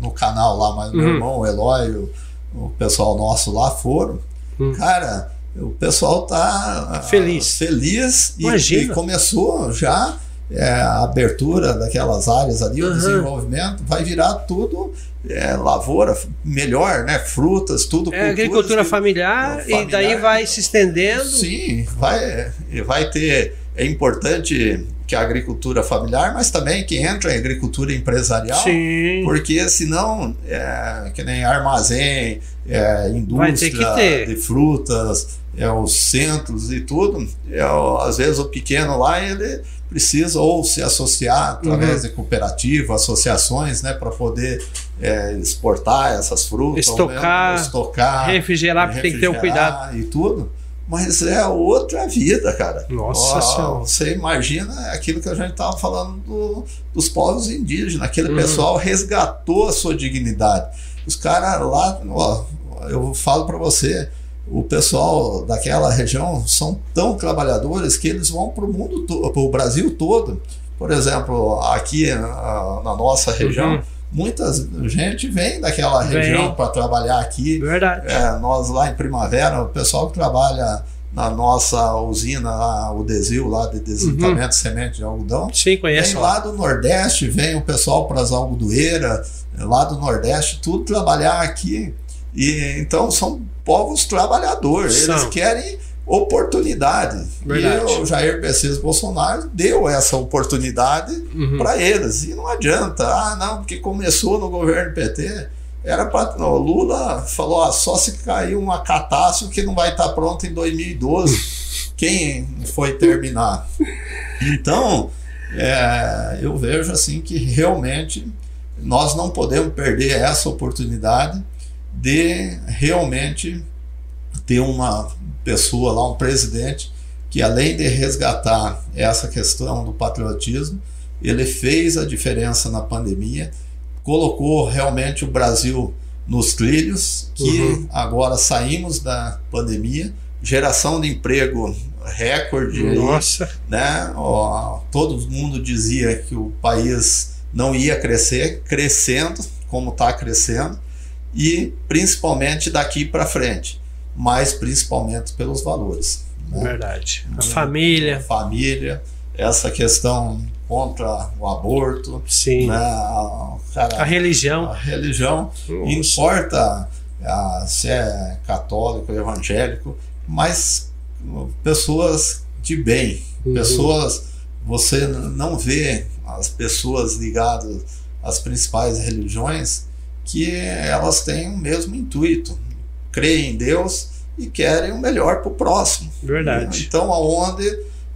no canal lá, mas uhum. meu irmão, o Eloy, o, o pessoal nosso lá foram. Uhum. Cara, o pessoal tá feliz, feliz e, e começou já é, a abertura daquelas áreas ali, uhum. o desenvolvimento, vai virar tudo é, lavoura melhor, né? Frutas, tudo. É agricultura que, familiar, familiar, e daí vai se estendendo. Sim, vai, vai ter. É importante que a agricultura familiar, mas também que entra em agricultura empresarial, Sim. porque senão, é, que nem armazém, é, indústria de frutas, é, os centros e tudo, é, às vezes o pequeno lá, ele precisa ou se associar através uhum. de cooperativas, associações, né, para poder é, exportar essas frutas, estocar, estocar refrigerar, refrigerar, tem que ter um cuidado e tudo. Mas é outra vida, cara. Nossa Senhora. Você imagina aquilo que a gente estava falando do, dos povos indígenas. Aquele uhum. pessoal resgatou a sua dignidade. Os caras lá, ó, eu falo para você, o pessoal daquela região são tão trabalhadores que eles vão para o mundo, para o Brasil todo. Por exemplo, aqui na, na nossa região, uhum. Muita gente vem daquela vem. região para trabalhar aqui. Verdade. É, nós lá em Primavera, o pessoal que trabalha na nossa usina, lá, o Desil, lá de desenvolvimento uhum. de semente de algodão. Sim, conheço. Vem lá do Nordeste, vem o pessoal para as algodoeiras, lá do Nordeste, tudo trabalhar aqui. E então são povos trabalhadores, são. eles querem oportunidade. Verdade. E o Jair Messias Bolsonaro deu essa oportunidade uhum. para eles. E não adianta, ah, não, porque começou no governo PT. Era para. O Lula falou: ah, só se cair uma catástrofe que não vai estar tá pronto em 2012. Quem foi terminar? Então, é, eu vejo assim que realmente nós não podemos perder essa oportunidade de realmente ter uma pessoa lá, um presidente, que além de resgatar essa questão do patriotismo, ele fez a diferença na pandemia, colocou realmente o Brasil nos trilhos, que uhum. agora saímos da pandemia, geração de emprego recorde. Nossa! Aí, né? Ó, todo mundo dizia que o país não ia crescer, crescendo como está crescendo e principalmente daqui para frente, mas principalmente pelos valores. Né? Verdade. A família. A família, essa questão contra o aborto, Sim. Né? A, cara, a religião. A religião Nossa. importa a, se é católico, evangélico, mas pessoas de bem, uhum. pessoas você não vê as pessoas ligadas às principais religiões que elas têm o mesmo intuito, creem em Deus e querem o melhor para o próximo. Verdade. Então, aonde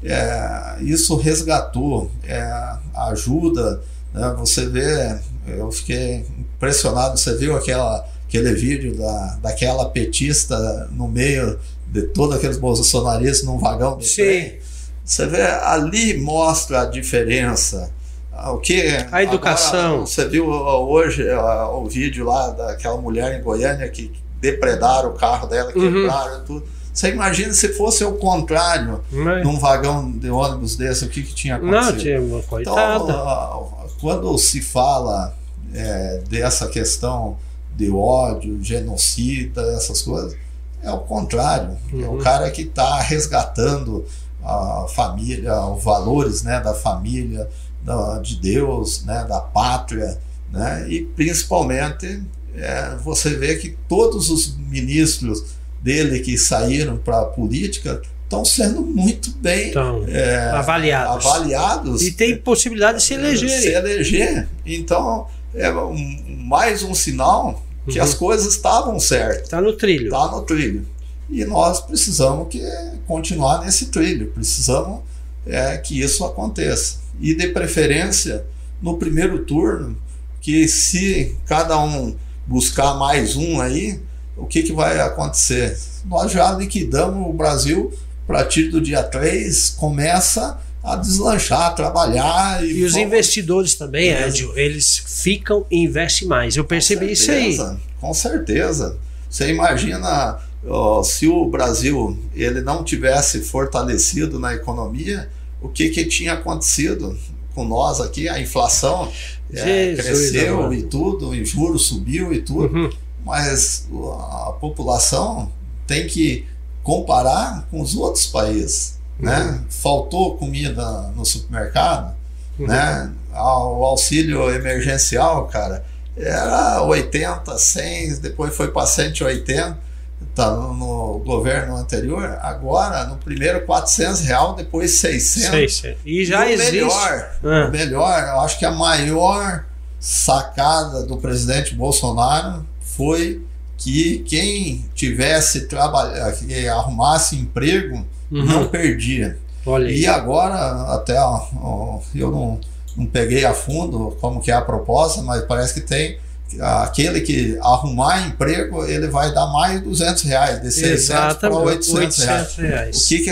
é, isso resgatou, é, ajuda, né, você vê, eu fiquei impressionado, você viu aquela, aquele vídeo da, daquela petista no meio de todos aqueles bolsonaristas num vagão do Sim. trem. Você vê, ali mostra a diferença o que a educação. Agora, você viu hoje o vídeo lá daquela mulher em Goiânia que depredaram o carro dela, uhum. quebraram uhum. tudo. Você imagina se fosse o contrário Mas... num vagão de ônibus desse, o que, que tinha acontecido? Não, tinha uma coitada. Então, quando se fala é, dessa questão de ódio, genocida, essas coisas, é o contrário. Uhum. É o uhum. cara que está resgatando a família, os valores né, da família, da, de Deus, né, da pátria, né, e principalmente é, você vê que todos os ministros dele que saíram para a política estão sendo muito bem então, é, avaliados. avaliados. E tem possibilidade de se eleger. Se eleger. Então, é um, mais um sinal que uhum. as coisas estavam certas. Está no trilho. Está no trilho. E nós precisamos que continuar nesse trilho, precisamos é, que isso aconteça e de preferência no primeiro turno, que se cada um buscar mais um aí, o que, que vai acontecer? Nós já liquidamos o Brasil a partir do dia 3 começa a deslanchar, a trabalhar. E, e os investidores também, é. Edio, eles ficam e investem mais. Eu percebi certeza, isso aí. Com certeza. Você imagina ó, se o Brasil ele não tivesse fortalecido na economia, o que, que tinha acontecido com nós aqui? A inflação é, cresceu e tudo, o juros subiu e tudo, uhum. mas a população tem que comparar com os outros países. Né? Uhum. Né? Faltou comida no supermercado, uhum. né? o auxílio emergencial, cara, era 80, 100, depois foi para 180 tá no, governo anterior, agora no primeiro 400 real, depois 600. 600. E já e existe. Melhor, ah. melhor, eu acho que a maior sacada do presidente Bolsonaro foi que quem tivesse trabalhar, que arrumasse emprego, uhum. não perdia. Olha e agora, até ó, eu não, não peguei a fundo como que é a proposta, mas parece que tem aquele que arrumar emprego, ele vai dar mais 200 reais, de 600 para 800, 800 reais. O que, que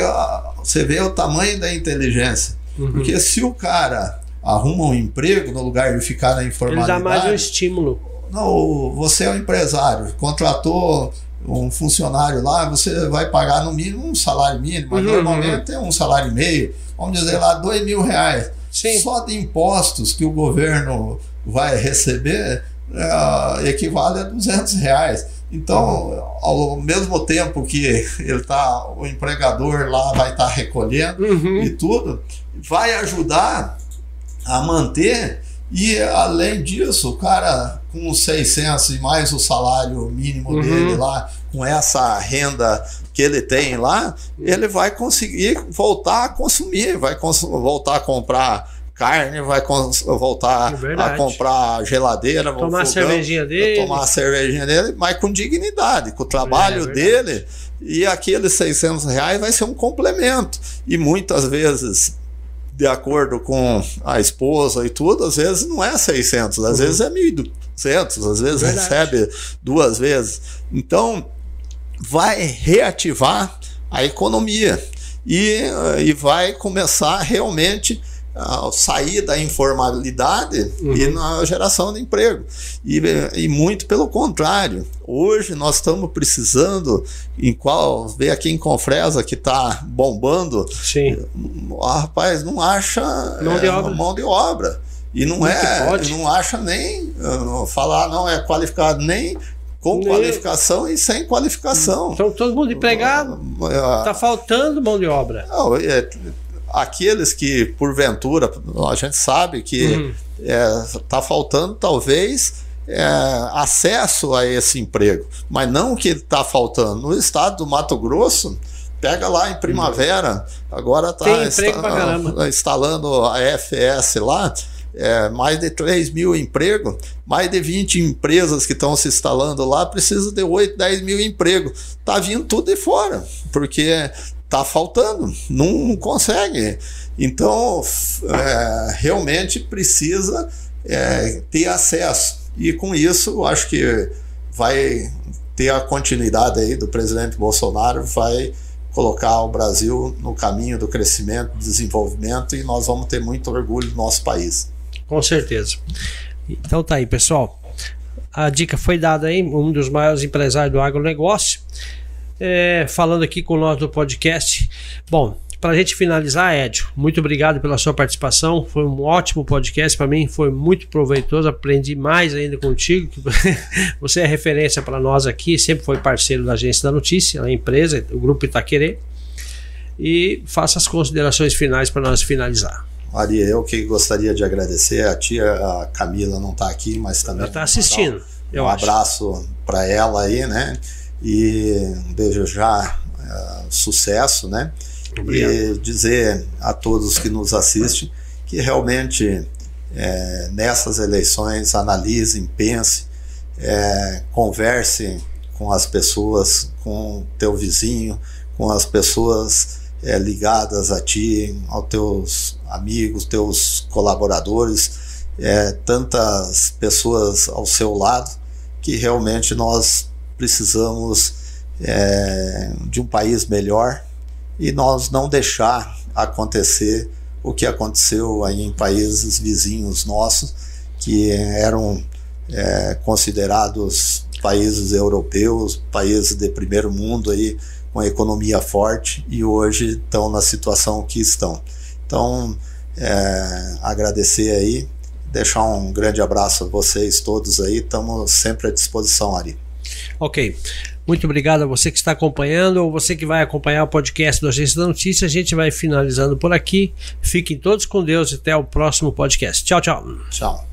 você vê o tamanho da inteligência? Uhum. Porque se o cara arruma um emprego no lugar de ficar na informalidade... Ele dá mais um estímulo. Não, você é um empresário, contratou um funcionário lá, você vai pagar no mínimo um salário mínimo, mas uhum, normalmente é um salário e meio, vamos dizer lá, dois mil reais. Sim. Só de impostos que o governo vai receber, é, equivale a 200 reais. Então, ao mesmo tempo que ele tá, o empregador lá vai estar tá recolhendo uhum. e tudo, vai ajudar a manter. E além disso, o cara com 600 e mais o salário mínimo uhum. dele lá, com essa renda que ele tem lá, ele vai conseguir voltar a consumir, vai cons voltar a comprar carne, vai voltar é a comprar geladeira, tomar fogão, a cervejinha dele, tomar a cervejinha dele, mas com dignidade, com o trabalho é, é dele. E aqueles 600 reais vai ser um complemento. E muitas vezes de acordo com a esposa e tudo, às vezes não é 600, às uhum. vezes é 1.200, às vezes recebe duas vezes. Então, vai reativar a economia. E, e vai começar realmente sair da informalidade uhum. e na geração de emprego. E, e muito pelo contrário. Hoje nós estamos precisando, em qual vê aqui em Confresa que está bombando, Sim. Ah, rapaz, não acha mão, é, de obra. mão de obra. E não é, não acha nem falar, não é qualificado nem com qualificação e sem qualificação. Então todo mundo empregado, está faltando mão de obra. Não, é, aqueles que, porventura, a gente sabe que está uhum. é, tá faltando talvez é, acesso a esse emprego, mas não que está faltando. No estado do Mato Grosso, pega lá em primavera, agora está insta instalando a FS lá. É, mais de 3 mil empregos, mais de 20 empresas que estão se instalando lá, precisa de 8, 10 mil empregos. Está vindo tudo de fora, porque tá faltando, não, consegue. Então, é, realmente precisa é, ter acesso. E com isso, acho que vai ter a continuidade aí do presidente Bolsonaro, vai colocar o Brasil no caminho do crescimento, desenvolvimento e nós vamos ter muito orgulho do nosso país. Com certeza. Então tá aí, pessoal. A dica foi dada aí, um dos maiores empresários do agronegócio é, falando aqui com nós do podcast. Bom, para a gente finalizar, Edio, muito obrigado pela sua participação. Foi um ótimo podcast para mim, foi muito proveitoso. Aprendi mais ainda contigo. Você é referência para nós aqui, sempre foi parceiro da Agência da Notícia, a empresa, o Grupo Itaquerê. E faça as considerações finais para nós finalizar. Maria, eu que gostaria de agradecer. A tia a Camila não está aqui, mas também. Ela está assistindo. Um, um abraço para ela aí, né? E desejar uh, sucesso, né? Obrigado. E dizer a todos que nos assistem que realmente é, nessas eleições analisem, pensem, é, conversem com as pessoas, com teu vizinho, com as pessoas é, ligadas a ti, aos teus amigos, teus colaboradores, é, tantas pessoas ao seu lado que realmente nós precisamos é, de um país melhor e nós não deixar acontecer o que aconteceu aí em países vizinhos nossos, que eram é, considerados países europeus, países de primeiro mundo aí com economia forte e hoje estão na situação que estão. Então, é, agradecer aí, deixar um grande abraço a vocês todos aí, estamos sempre à disposição, Ari. Ok. Muito obrigado a você que está acompanhando ou você que vai acompanhar o podcast do Agência da Notícia. A gente vai finalizando por aqui. Fiquem todos com Deus e até o próximo podcast. Tchau, tchau. Tchau.